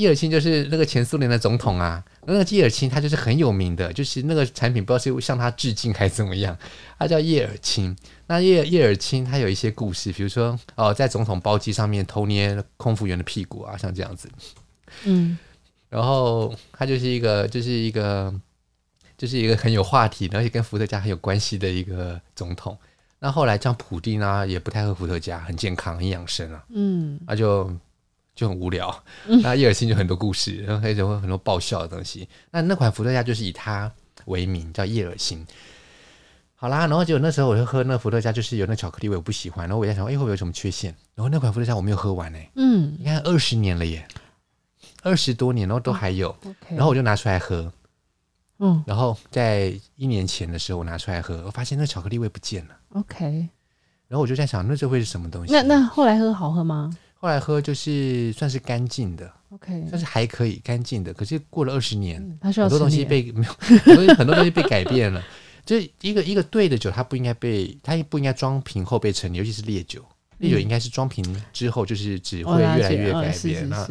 叶尔钦就是那个前苏联的总统啊，那个叶尔钦他就是很有名的，就是那个产品不知道是向他致敬还是怎么样，他叫叶尔钦。那叶叶尔钦他有一些故事，比如说哦，在总统包机上面偷捏空服员的屁股啊，像这样子，嗯，然后他就是一个就是一个。就是一个很有话题，而且跟伏特加很有关系的一个总统。那后来像普丁啊，也不太喝伏特加，很健康、很养生啊。嗯，那就就很无聊。嗯、那叶尔辛就很多故事，然后还有很多爆笑的东西。那那款伏特加就是以它为名，叫叶尔辛。好啦，然后结果那时候我就喝那伏特加，就是有那巧克力味，我不喜欢。然后我在想，哎，会不会有什么缺陷？然后那款伏特加我没有喝完呢、欸。嗯，你看二十年了耶，二十多年，然后都还有。然后我就拿出来喝。嗯，然后在一年前的时候，我拿出来喝，我发现那巧克力味不见了。OK，然后我就在想，那这会是什么东西？那那后来喝好喝吗？后来喝就是算是干净的，OK，算是还可以干净的。可是过了二十年，嗯、它需要很多东西被 没有，很多很多东西被改变了。就一个一个对的酒，它不应该被，它不应该装瓶后被陈年，尤其是烈酒。烈酒应该是装瓶之后，就是只会越来越改变。那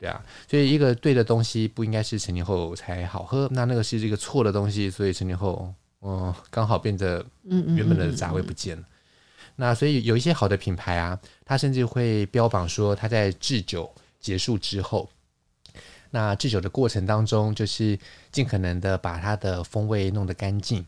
对啊，所以一个对的东西不应该是陈年后才好喝，那那个是这个错的东西，所以陈年后，嗯，刚好变得原本的杂味不见了。那所以有一些好的品牌啊，它甚至会标榜说，它在制酒结束之后，那制酒的过程当中，就是尽可能的把它的风味弄得干净，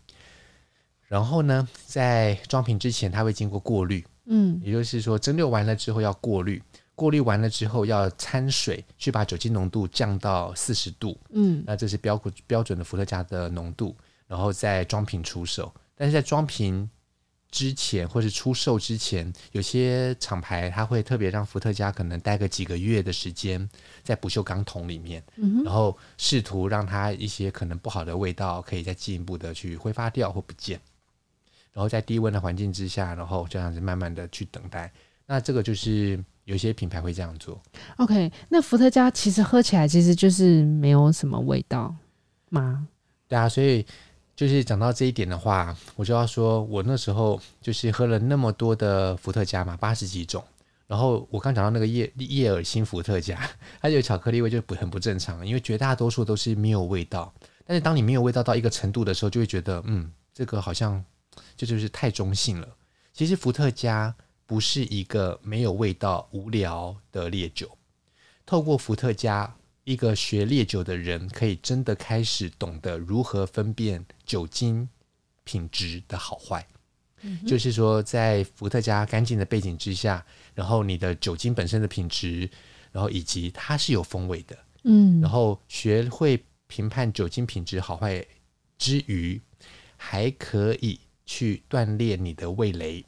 然后呢，在装瓶之前，它会经过过滤，嗯，也就是说蒸馏完了之后要过滤。过滤完了之后，要掺水去把酒精浓度降到四十度。嗯，那这是标标准的伏特加的浓度，然后再装瓶出售。但是在装瓶之前或是出售之前，有些厂牌它会特别让伏特加可能待个几个月的时间在不锈钢桶里面，嗯，然后试图让它一些可能不好的味道可以再进一步的去挥发掉或不见。然后在低温的环境之下，然后这样子慢慢的去等待。那这个就是。有些品牌会这样做。OK，那伏特加其实喝起来其实就是没有什么味道吗？对啊，所以就是讲到这一点的话，我就要说，我那时候就是喝了那么多的伏特加嘛，八十几种。然后我刚讲到那个叶叶尔钦伏特加，它有巧克力味就不很不正常，因为绝大多数都是没有味道。但是当你没有味道到一个程度的时候，就会觉得，嗯，这个好像就就是太中性了。其实伏特加。不是一个没有味道、无聊的烈酒。透过伏特加，一个学烈酒的人可以真的开始懂得如何分辨酒精品质的好坏。嗯。就是说，在伏特加干净的背景之下，然后你的酒精本身的品质，然后以及它是有风味的，嗯，然后学会评判酒精品质好坏之余，还可以去锻炼你的味蕾。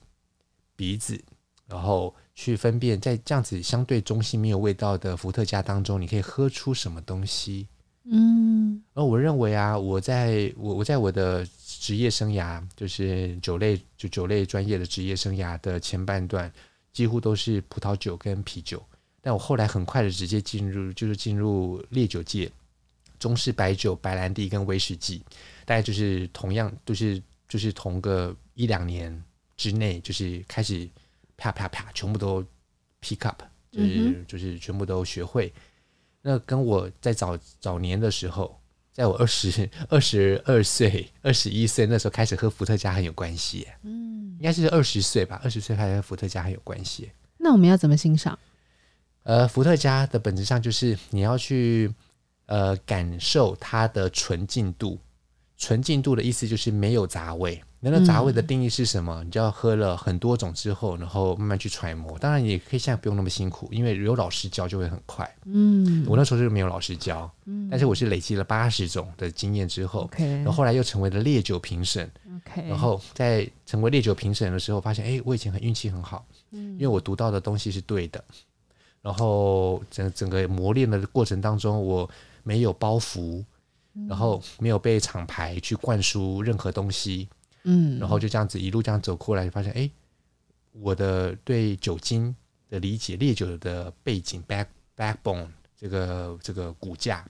鼻子，然后去分辨，在这样子相对中性、没有味道的伏特加当中，你可以喝出什么东西？嗯，而我认为啊，我在我我在我的职业生涯，就是酒类就酒类专业的职业生涯的前半段，几乎都是葡萄酒跟啤酒，但我后来很快的直接进入，就是进入烈酒界，中式白酒、白兰地跟威士忌，大概就是同样都、就是就是同个一两年。之内就是开始啪啪啪，全部都 pick up，就是、嗯、就是全部都学会。那跟我在早早年的时候，在我二十 二十二岁、二十一岁那时候开始喝伏特加很有关系。嗯，应该是二十岁吧，二十岁开始喝伏特加很有关系。那我们要怎么欣赏？呃，伏特加的本质上就是你要去呃感受它的纯净度。纯净度的意思就是没有杂味。那个杂味的定义是什么？嗯、你就要喝了很多种之后，然后慢慢去揣摩。当然，也可以现在不用那么辛苦，因为有老师教就会很快。嗯，我那时候就是没有老师教，嗯，但是我是累积了八十种的经验之后，嗯、然后后来又成为了烈酒评审。然后在成为烈酒评审的时候，发现哎，我以前很运气很好，嗯，因为我读到的东西是对的。然后整整个磨练的过程当中，我没有包袱。然后没有被厂牌去灌输任何东西，嗯，然后就这样子一路这样走过来，就发现哎，我的对酒精的理解，烈酒的背景 back backbone 这个这个骨架，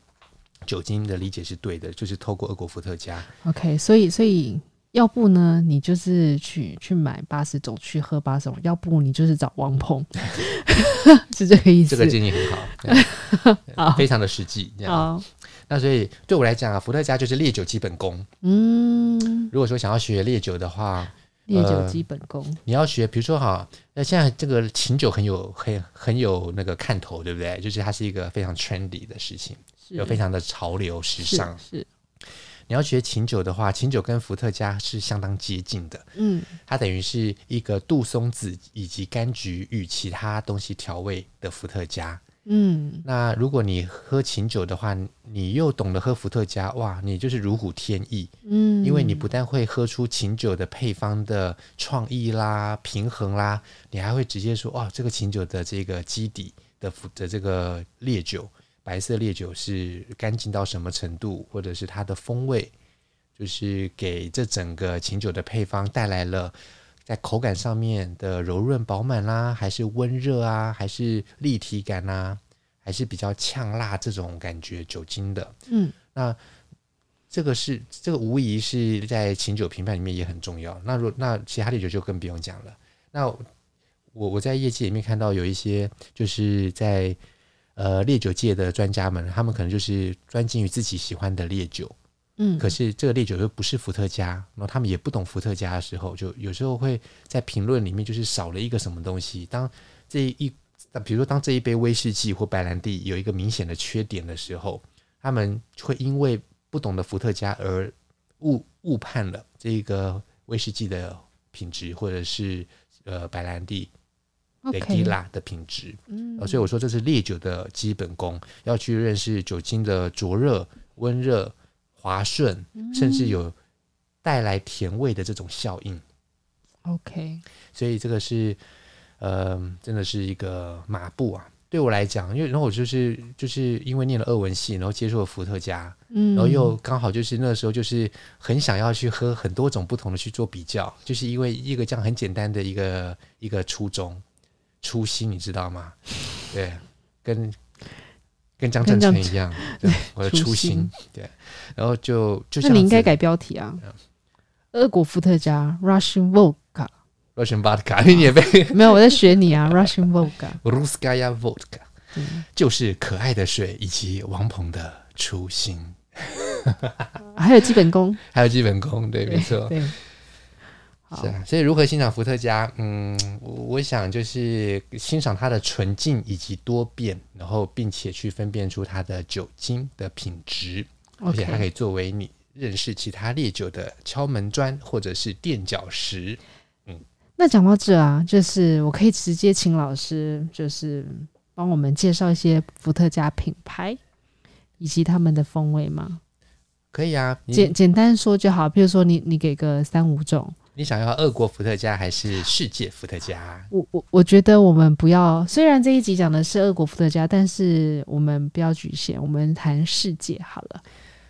酒精的理解是对的，就是透过俄国伏特加。OK，所以所以要不呢，你就是去去买八十种去喝八十种，要不你就是找王鹏，是这个意思。这个建议很好，好非常的实际。这样好。那所以对我来讲啊，伏特加就是烈酒基本功。嗯，如果说想要学烈酒的话，烈酒基本功，呃、你要学，比如说哈，那现在这个琴酒很有很很有那个看头，对不对？就是它是一个非常 trendy 的事情，有非常的潮流时尚。是，是你要学琴酒的话，琴酒跟伏特加是相当接近的。嗯，它等于是一个杜松子以及柑橘与其他东西调味的伏特加。嗯，那如果你喝琴酒的话，你又懂得喝伏特加，哇，你就是如虎添翼。嗯，因为你不但会喝出琴酒的配方的创意啦、平衡啦，你还会直接说，哇，这个琴酒的这个基底的伏的这个烈酒，白色烈酒是干净到什么程度，或者是它的风味，就是给这整个琴酒的配方带来了。在口感上面的柔润饱满啦，还是温热啊，还是立体感啊，还是比较呛辣这种感觉酒精的，嗯，那这个是这个无疑是在琴酒评判里面也很重要。那如那其他烈酒就更不用讲了。那我我在业界里面看到有一些就是在呃烈酒界的专家们，他们可能就是专精于自己喜欢的烈酒。嗯，可是这个烈酒又不是伏特加，然后他们也不懂伏特加的时候，就有时候会在评论里面就是少了一个什么东西。当这一，比如说当这一杯威士忌或白兰地有一个明显的缺点的时候，他们会因为不懂得伏特加而误误判了这个威士忌的品质，或者是呃白兰地雷迪拉的品质。嗯，所以我说这是烈酒的基本功，要去认识酒精的灼热、温热。滑顺，甚至有带来甜味的这种效应。OK，所以这个是，呃，真的是一个马步啊。对我来讲，因为然后我就是就是因为念了俄文系，然后接触了伏特加，嗯，然后又刚好就是那个时候就是很想要去喝很多种不同的去做比较，就是因为一个这样很简单的一个一个初衷初心，你知道吗？对，跟。跟张正成一样，对，我的初心，对，然后就就像那你应该改标题啊，俄国伏特加 Russian Vodka，Russian Vodka，你也被 没有我在学你啊，Russian Vodka，Russkaya Vodka，就是可爱的水以及王鹏的初心，还有基本功，还有基本功，对，没错，对。是啊，所以如何欣赏伏特加？嗯，我想就是欣赏它的纯净以及多变，然后并且去分辨出它的酒精的品质.而且它可以作为你认识其他烈酒的敲门砖或者是垫脚石。嗯，那讲到这啊，就是我可以直接请老师就是帮我们介绍一些伏特加品牌以及他们的风味吗？可以啊，简简单说就好，比如说你你给个三五种。你想要俄国伏特加还是世界伏特加？我我我觉得我们不要，虽然这一集讲的是俄国伏特加，但是我们不要局限，我们谈世界好了。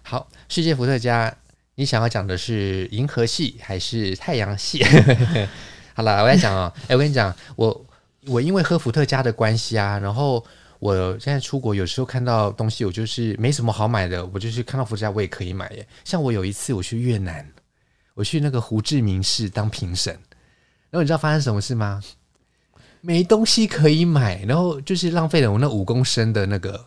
好，世界伏特加，你想要讲的是银河系还是太阳系？好了，我来讲哦。哎、欸，我跟你讲，我我因为喝伏特加的关系啊，然后我现在出国有时候看到东西，我就是没什么好买的，我就是看到伏特加我也可以买耶。像我有一次我去越南。我去那个胡志明市当评审，然后你知道发生什么事吗？没东西可以买，然后就是浪费了我那五公升的那个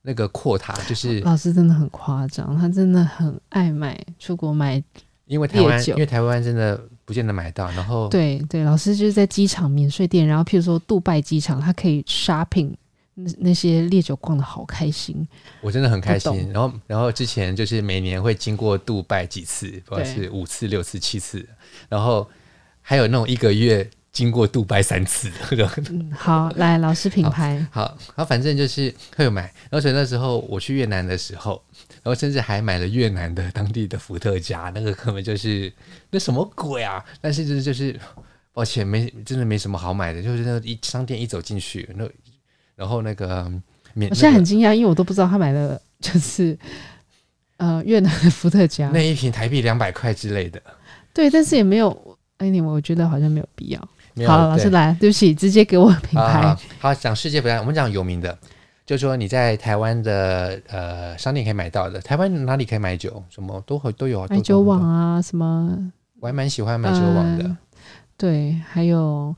那个阔塔，就是老师真的很夸张，他真的很爱买出国买，因为台湾因为台湾真的不见得买到，然后对对，老师就是在机场免税店，然后譬如说杜拜机场，他可以 shopping 那那些烈酒逛的好开心，我真的很开心。然后，然后之前就是每年会经过杜拜几次，不管是五次、六次、七次，然后还有那种一个月经过杜拜三次好，来老师品牌，好，好，然后反正就是会有买。然后所以那时候我去越南的时候，然后甚至还买了越南的当地的伏特加，那个根本就是那什么鬼啊！但是就是就是，抱歉，没真的没什么好买的，就是那一商店一走进去那。然后那个，我现在很惊讶，因为我都不知道他买的 就是呃越南的伏特加那一瓶台币两百块之类的。对，但是也没有，哎，你我觉得好像没有必要。好了，老师来，对不起，直接给我品牌。好，讲世界不一，我们讲有名的，就是说你在台湾的呃商店可以买到的，台湾哪里可以买酒？什么都会都有啊，买酒网啊什么，我还蛮喜欢买酒网的。对，还有。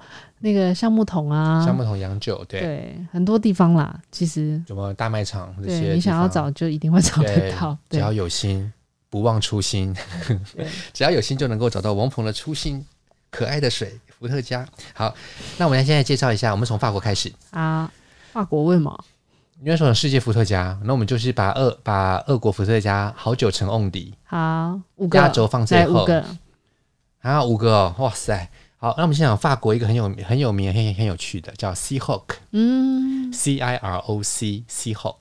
那个橡木桶啊，橡木桶洋酒，对对，很多地方啦，其实什么大卖场这些，你想要找就一定会找得到，只要有心，不忘初心，只要有心就能够找到王鹏的初心，可爱的水，伏特加。好，那我们现在介绍一下，我们从法国开始啊，法国为什么？因为说世界伏特加，那我们就是把俄把俄国伏特加好酒成瓮底，好，五个压轴放最后，五个，啊，五个哦，哇塞。好，那我们先讲法国一个很有很有名、很很有趣的，叫 Ciroc，嗯，C I R O C，Ciroc，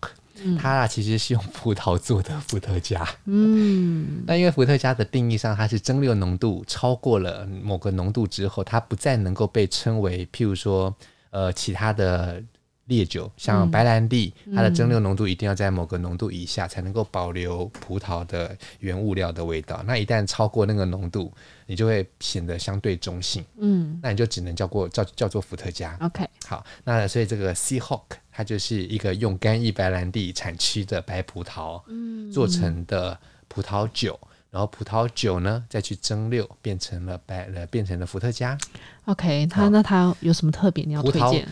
它啊其实是用葡萄做的伏特加，嗯，那因为伏特加的定义上，它是蒸馏浓度超过了某个浓度之后，它不再能够被称为，譬如说，呃，其他的。烈酒像白兰地，嗯、它的蒸馏浓度一定要在某个浓度以下，才能够保留葡萄的原物料的味道。那一旦超过那个浓度，你就会显得相对中性。嗯，那你就只能叫过叫叫做伏特加。OK，好，那所以这个 Ciroc 它就是一个用干邑白兰地产区的白葡萄做成的葡萄酒，嗯、然后葡萄酒呢再去蒸馏变成了白呃变成了伏特加。OK，它那它有什么特别？你要推荐？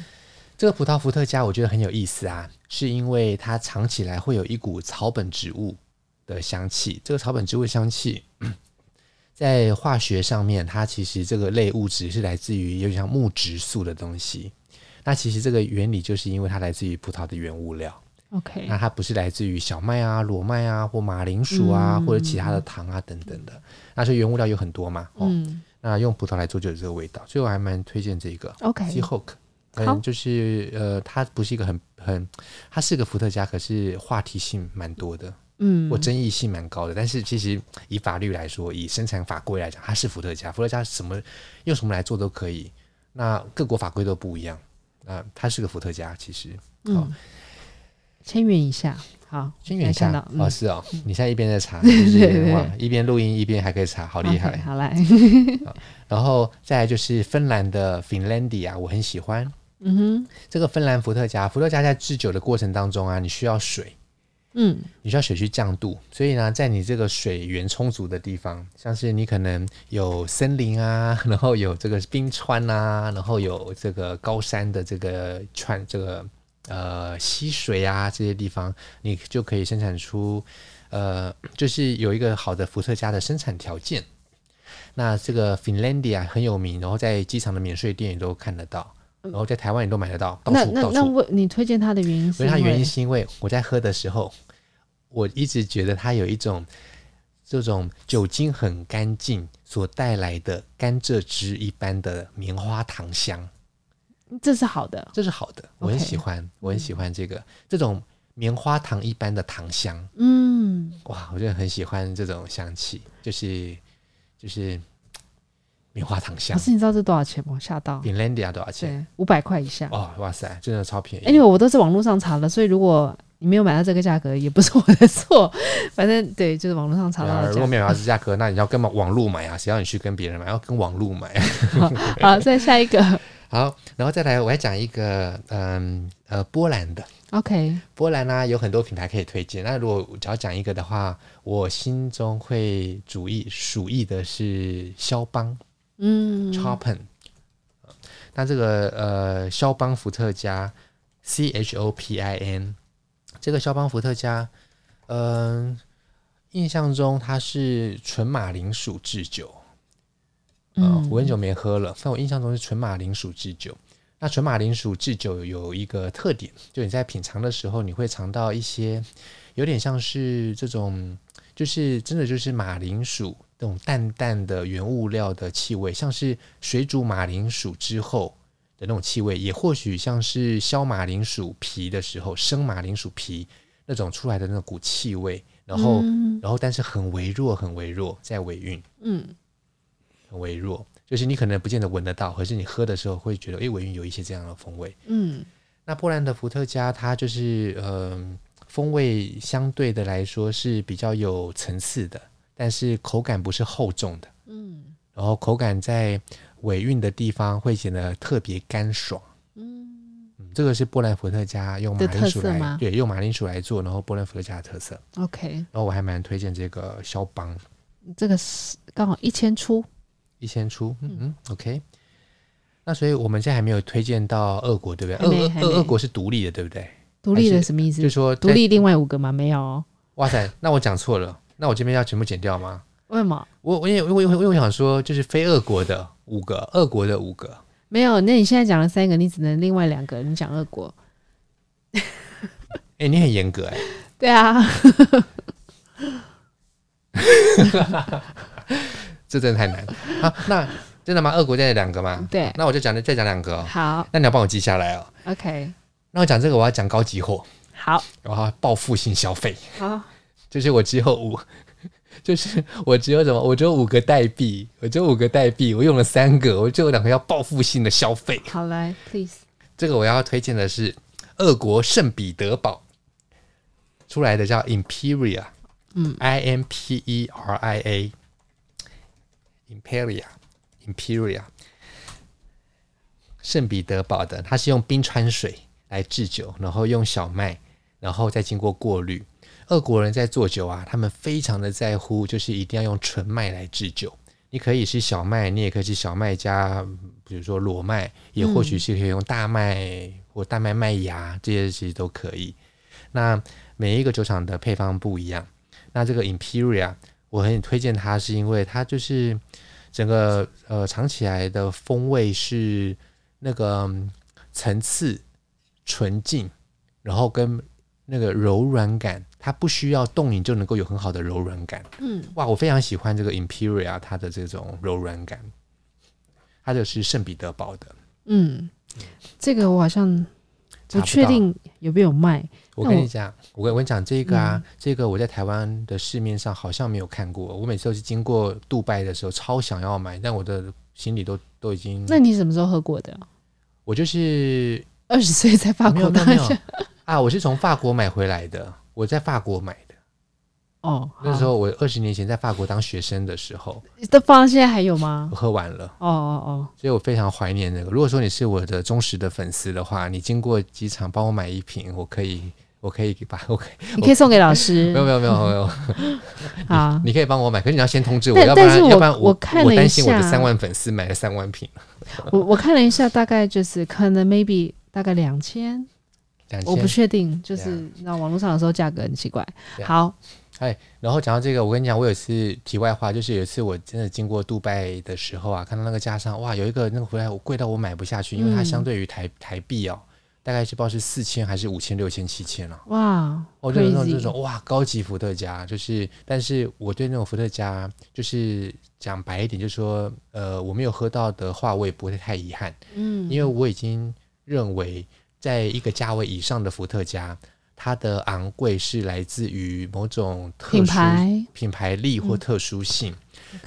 这个葡萄伏特加我觉得很有意思啊，是因为它尝起来会有一股草本植物的香气。这个草本植物香气，在化学上面，它其实这个类物质是来自于有点像木质素的东西。那其实这个原理就是因为它来自于葡萄的原物料。OK，那它不是来自于小麦啊、裸麦啊或马铃薯啊、嗯、或者其他的糖啊等等的。那所以原物料有很多嘛，哦，嗯、那用葡萄来做就有这个味道，所以我还蛮推荐这个。OK，Ciroc 嗯，就是呃，它不是一个很很，它是个伏特加，可是话题性蛮多的，嗯，或争议性蛮高的。但是其实以法律来说，以生产法规来讲，它是伏特加，伏特加什么用什么来做都可以。那各国法规都不一样啊，它是个伏特加，其实，嗯，千元以下，好，千元以下，哦，是哦，你现在一边在查，就是哇，一边录音一边还可以查，好厉害，好来，然后再来就是芬兰的 Finlandia，我很喜欢。嗯哼，这个芬兰伏特加，伏特加在制酒的过程当中啊，你需要水，嗯，你需要水去降度，所以呢，在你这个水源充足的地方，像是你可能有森林啊，然后有这个冰川啊，然后有这个高山的这个川，这个呃溪水啊这些地方，你就可以生产出呃，就是有一个好的伏特加的生产条件。那这个 Finlandia 很有名，然后在机场的免税店也都看得到。然后在台湾你都买得到，到处到处。那我你推荐它的原因是？因为它原因是因为我在喝的时候，我一直觉得它有一种这种酒精很干净所带来的甘蔗汁一般的棉花糖香。这是好的，这是好的，我很喜欢.我很喜欢这个、嗯、这种棉花糖一般的糖香。嗯，哇，我真的很喜欢这种香气，就是就是。棉花糖香。可是你知道这多少钱吗？吓到。Finlandia 多少钱？五百块以下。哦，哇塞，真的超便宜。因为我都是网络上查的，所以如果你没有买到这个价格，也不是我的错。反正对，就是网络上查到的、啊。如果没有买到这价格，那你要跟网络买啊？谁要你去跟别人买？要跟网络买。好，好，再下一个。好，然后再来，我要讲一个，嗯呃，波兰的。OK。波兰呢、啊、有很多品牌可以推荐。那如果只要讲一个的话，我心中会主意鼠意的是肖邦。嗯，Chopin，那这个呃，肖邦伏特加，C H O P I N，这个肖邦伏特加，嗯、呃，印象中它是纯马铃薯制酒，呃、嗯，我很久没喝了，但我印象中是纯马铃薯制酒，那纯马铃薯制酒有一个特点，就你在品尝的时候，你会尝到一些有点像是这种，就是真的就是马铃薯那种淡淡的原物料的气味，像是水煮马铃薯之后的那种气味，也或许像是削马铃薯皮的时候，生马铃薯皮那种出来的那股气味，然后，嗯、然后但是很微弱，很微弱，在尾韵，嗯，很微弱。就是你可能不见得闻得到，可是你喝的时候会觉得，哎，尾韵有一些这样的风味。嗯，那波兰的伏特加，它就是呃，风味相对的来说是比较有层次的，但是口感不是厚重的。嗯，然后口感在尾韵的地方会显得特别干爽。嗯，嗯，这个是波兰伏特加用马铃薯来，对，用马铃薯来做，然后波兰伏特加的特色。OK，然后我还蛮推荐这个肖邦，这个是刚好一千出。一千出，嗯嗯，OK。那所以我们现在还没有推荐到俄国，对不对？俄俄俄国是独立的，对不对？独立的什么意思？就是说独立另外五个吗？没有哦。哇塞，那我讲错了。那我这边要全部剪掉吗？为什么？我我也我我我想说，就是非俄国的五个，俄国的五个。没有，那你现在讲了三个，你只能另外两个，你讲俄国。哎、欸，你很严格哎、欸。对啊。这真的太难好！那真的吗？俄国在两个吗？对，那我就讲再讲两个、哦。好，那你要帮我记下来哦。OK，那我讲这个，我要讲高级货。好，然后报复性消费。好，就是我只有五，就是我只有什么？我只有五个代币，我只有五个代币，我用了三个，我就有两个要报复性的消费。好来，please。这个我要推荐的是俄国圣彼得堡出来的叫 Imperia，嗯，I M P E R I A。Imperia，Imperia，圣彼得堡的，它是用冰川水来制酒，然后用小麦，然后再经过过滤。俄国人在做酒啊，他们非常的在乎，就是一定要用纯麦来制酒。你可以是小麦，你也可以是小麦加，比如说裸麦，也或许是可以用大麦或大麦麦芽，这些其实都可以。那每一个酒厂的配方不一样。那这个 Imperia。我很推荐它，是因为它就是整个呃尝起来的风味是那个层次纯净，然后跟那个柔软感，它不需要冻饮就能够有很好的柔软感。嗯，哇，我非常喜欢这个 Imperia 它的这种柔软感，它就是圣彼得堡的。嗯，这个我好像不确定有没有卖。我跟你讲，我跟我跟你讲这个啊，嗯、这个我在台湾的市面上好像没有看过。我每次都是经过杜拜的时候，超想要买，但我的行李都都已经。那你什么时候喝过的？我就是二十岁在法国买的啊，我是从法国买回来的，我在法国买的。哦，那时候我二十年前在法国当学生的时候，都放到现在还有吗？我喝完了。哦哦哦，所以我非常怀念那个。如果说你是我的忠实的粉丝的话，你经过机场帮我买一瓶，我可以，我可以把，我可以，你可以送给老师。没有没有没有没有。好，你可以帮我买，可是你要先通知我，要不然要不然我我担心我的三万粉丝买了三万瓶。我我看了一下，大概就是可能 maybe 大概两千，两千，我不确定，就是那网络上的时候价格很奇怪。好。哎，然后讲到这个，我跟你讲，我有一次题外话，就是有一次我真的经过杜拜的时候啊，看到那个架上，哇，有一个那个回来，我贵到我买不下去，因为它相对于台台币哦，大概是不知道是四千还是五千、六千、七千了。哇，我就那种这种哇，高级伏特加，就是，但是我对那种伏特加，就是讲白一点，就是说，呃，我没有喝到的话，我也不会太遗憾，嗯，因为我已经认为，在一个价位以上的伏特加。它的昂贵是来自于某种特殊品牌，品牌力或特殊性，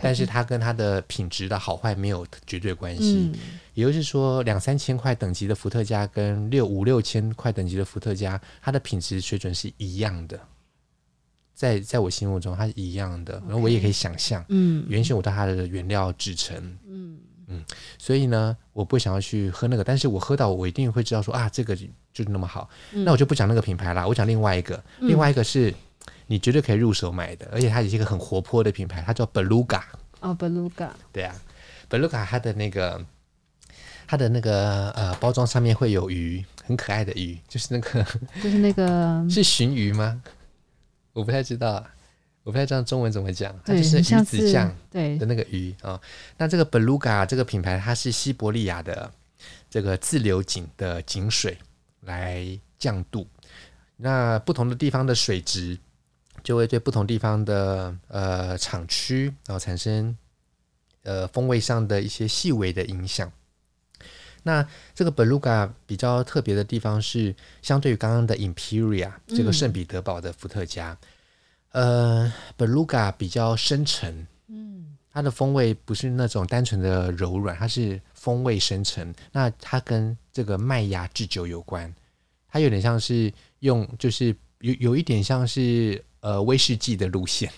但是它跟它的品质的好坏没有绝对关系。嗯、也就是说，两三千块等级的伏特加跟六五六千块等级的伏特加，它的品质水准是一样的，在在我心目中它是一样的。然后我也可以想象，嗯，原先我对它的原料制成，嗯嗯，所以呢，我不想要去喝那个，但是我喝到我一定会知道说啊，这个。就那么好，那我就不讲那个品牌啦，我讲另外一个，嗯、另外一个是你绝对可以入手买的，而且它也是一个很活泼的品牌，它叫 Beluga。哦，Beluga。对啊，Beluga 它的那个它的那个呃包装上面会有鱼，很可爱的鱼，就是那个就是那个 是鲟鱼吗？我不太知道，我不太知道中文怎么讲，它就是鱼子酱对的那个鱼啊、哦。那这个 Beluga 这个品牌它是西伯利亚的。这个自流井的井水来降度。那不同的地方的水质就会对不同地方的呃厂区，然后产生呃风味上的一些细微的影响。那这个 Beluga 比较特别的地方是，相对于刚刚的 Imperia 这个圣彼得堡的伏特加，嗯、呃，Beluga 比较深沉，嗯，它的风味不是那种单纯的柔软，它是风味深沉。那它跟这个麦芽制酒有关，它有点像是用，就是有有一点像是呃威士忌的路线。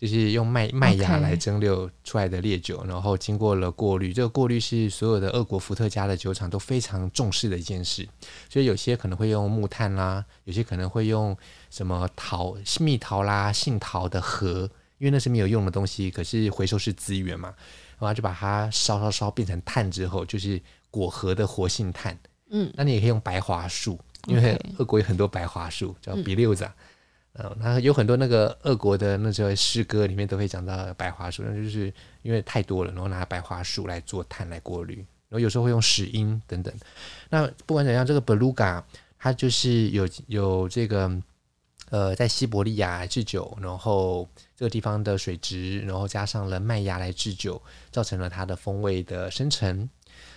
就是用麦麦芽来蒸馏出来的烈酒.然后经过了过滤。这个过滤是所有的俄国伏特加的酒厂都非常重视的一件事。所以有些可能会用木炭啦，有些可能会用什么桃、蜜桃啦、杏桃的核，因为那是没有用的东西，可是回收是资源嘛。然后就把它烧烧烧变成炭之后，就是果核的活性炭。嗯，那你也可以用白桦树，因为俄国有很多白桦树，叫比溜子。嗯，那有很多那个俄国的那些诗歌里面都会讲到白桦树，那就是因为太多了，然后拿白桦树来做炭来过滤，然后有时候会用石英等等。那不管怎样，这个 Beluga 它就是有有这个呃，在西伯利亚制酒，然后这个地方的水质，然后加上了麦芽来制酒，造成了它的风味的生成。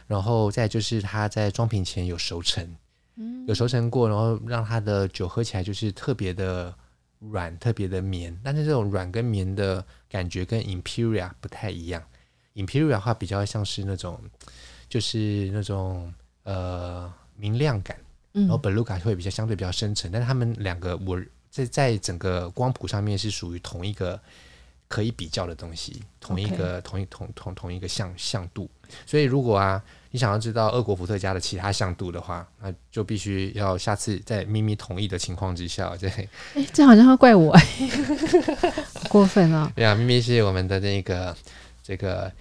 然后再就是它在装瓶前有熟成，有熟成过，然后让它的酒喝起来就是特别的。软特别的绵，但是这种软跟绵的感觉跟 Imperia 不太一样。Imperia 的话比较像是那种，就是那种呃明亮感，然后 Beluga 会比较相对比较深沉。但是他们两个我在在整个光谱上面是属于同一个可以比较的东西，同一个.同一同同同一个像像度。所以如果啊。你想要知道俄国伏特加的其他像度的话，那就必须要下次在咪咪同意的情况之下，对。哎，这好像要怪我哎，过分啊！对啊，咪咪是我们的那个这个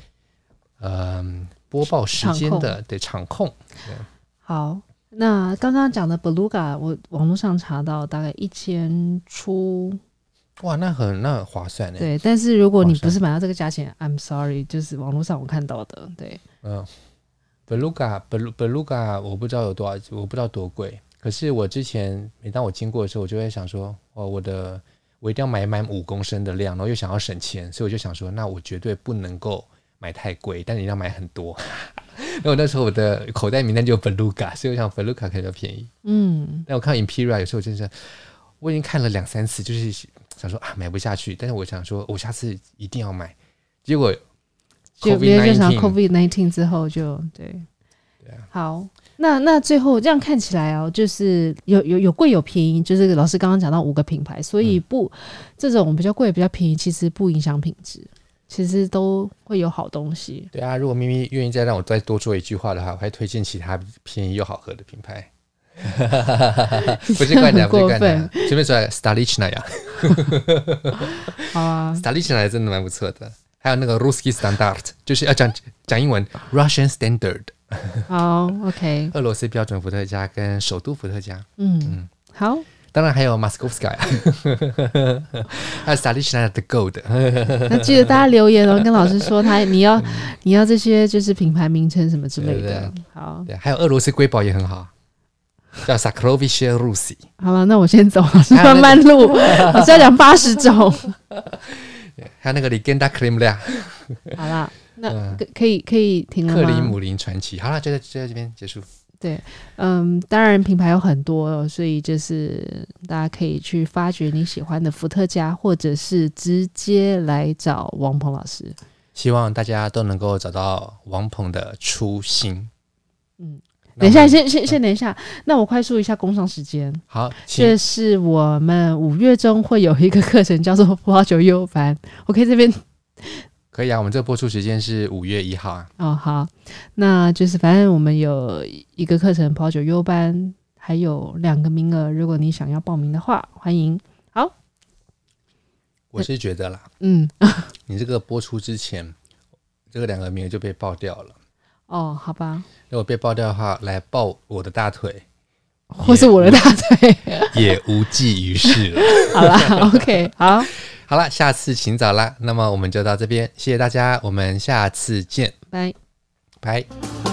嗯、呃、播报时间的对场控。对好，那刚刚讲的 Beluga，我网络上查到大概一千出。哇，那很那很划算呢。对，但是如果你不是买到这个价钱，I'm sorry，就是网络上我看到的，对，嗯。Beluga，Beluga，我不知道有多少，我不知道多贵。可是我之前每当我经过的时候，我就会想说，哦，我的我一定要买满五公升的量，然后又想要省钱，所以我就想说，那我绝对不能够买太贵，但你要买很多。然后那时候我的口袋名单就有 Beluga，所以我想 Beluga 可以比较便宜。嗯，但我看 Imperia 有时候真是，我已经看了两三次，就是想说啊买不下去，但是我想说我下次一定要买，结果。就别就想 COVID nineteen 之后就对，好，那那最后这样看起来哦，就是有有有贵有便宜，就是老师刚刚讲到五个品牌，所以不这种比较贵比较便宜，其实不影响品质，其实都会有好东西。对啊，如果咪咪愿意再让我再多说一句话的话，我还推荐其他便宜又好喝的品牌。哈哈哈哈哈，不是夸的，不是夸张，这边说 Starlicina 呀，啊，Starlicina 真的蛮不错的。还有那个 Ruski Standard，就是要讲讲英文 Russian Standard。好、，OK。俄罗斯标准伏特加跟首都伏特加。嗯嗯，好。当然还有 Moskovsky，还有 s a l i s h n a 的 Gold。那记得大家留言哦，跟老师说他你要、你要这些就是品牌名称什么之类的。好，对，还有俄罗斯瑰宝也很好，叫 s a k r o v i c h Rusi。好了，那我先走了，慢慢录，我是要讲八十种。还有那个 Legenda c r e m l 好了，那可以可以停了克里姆林传奇，好了，就在就在这边结束。对，嗯，当然品牌有很多，所以就是大家可以去发掘你喜欢的伏特加，或者是直接来找王鹏老师。希望大家都能够找到王鹏的初心。嗯。等一下，先先先等一下。那我快速一下工商时间。好，这是我们五月中会有一个课程，叫做葡萄酒优班。OK，这边可以啊。我们这个播出时间是五月一号啊。哦，好，那就是反正我们有一个课程，葡萄酒优班，还有两个名额。如果你想要报名的话，欢迎。好，我是觉得啦，嗯，你这个播出之前，这个两个名额就被爆掉了。哦，好吧。如果被爆掉的话，来抱我的大腿，或是我的大腿，也 无济于事了。好啦，OK，好，好了，下次请早啦。那么我们就到这边，谢谢大家，我们下次见，拜拜。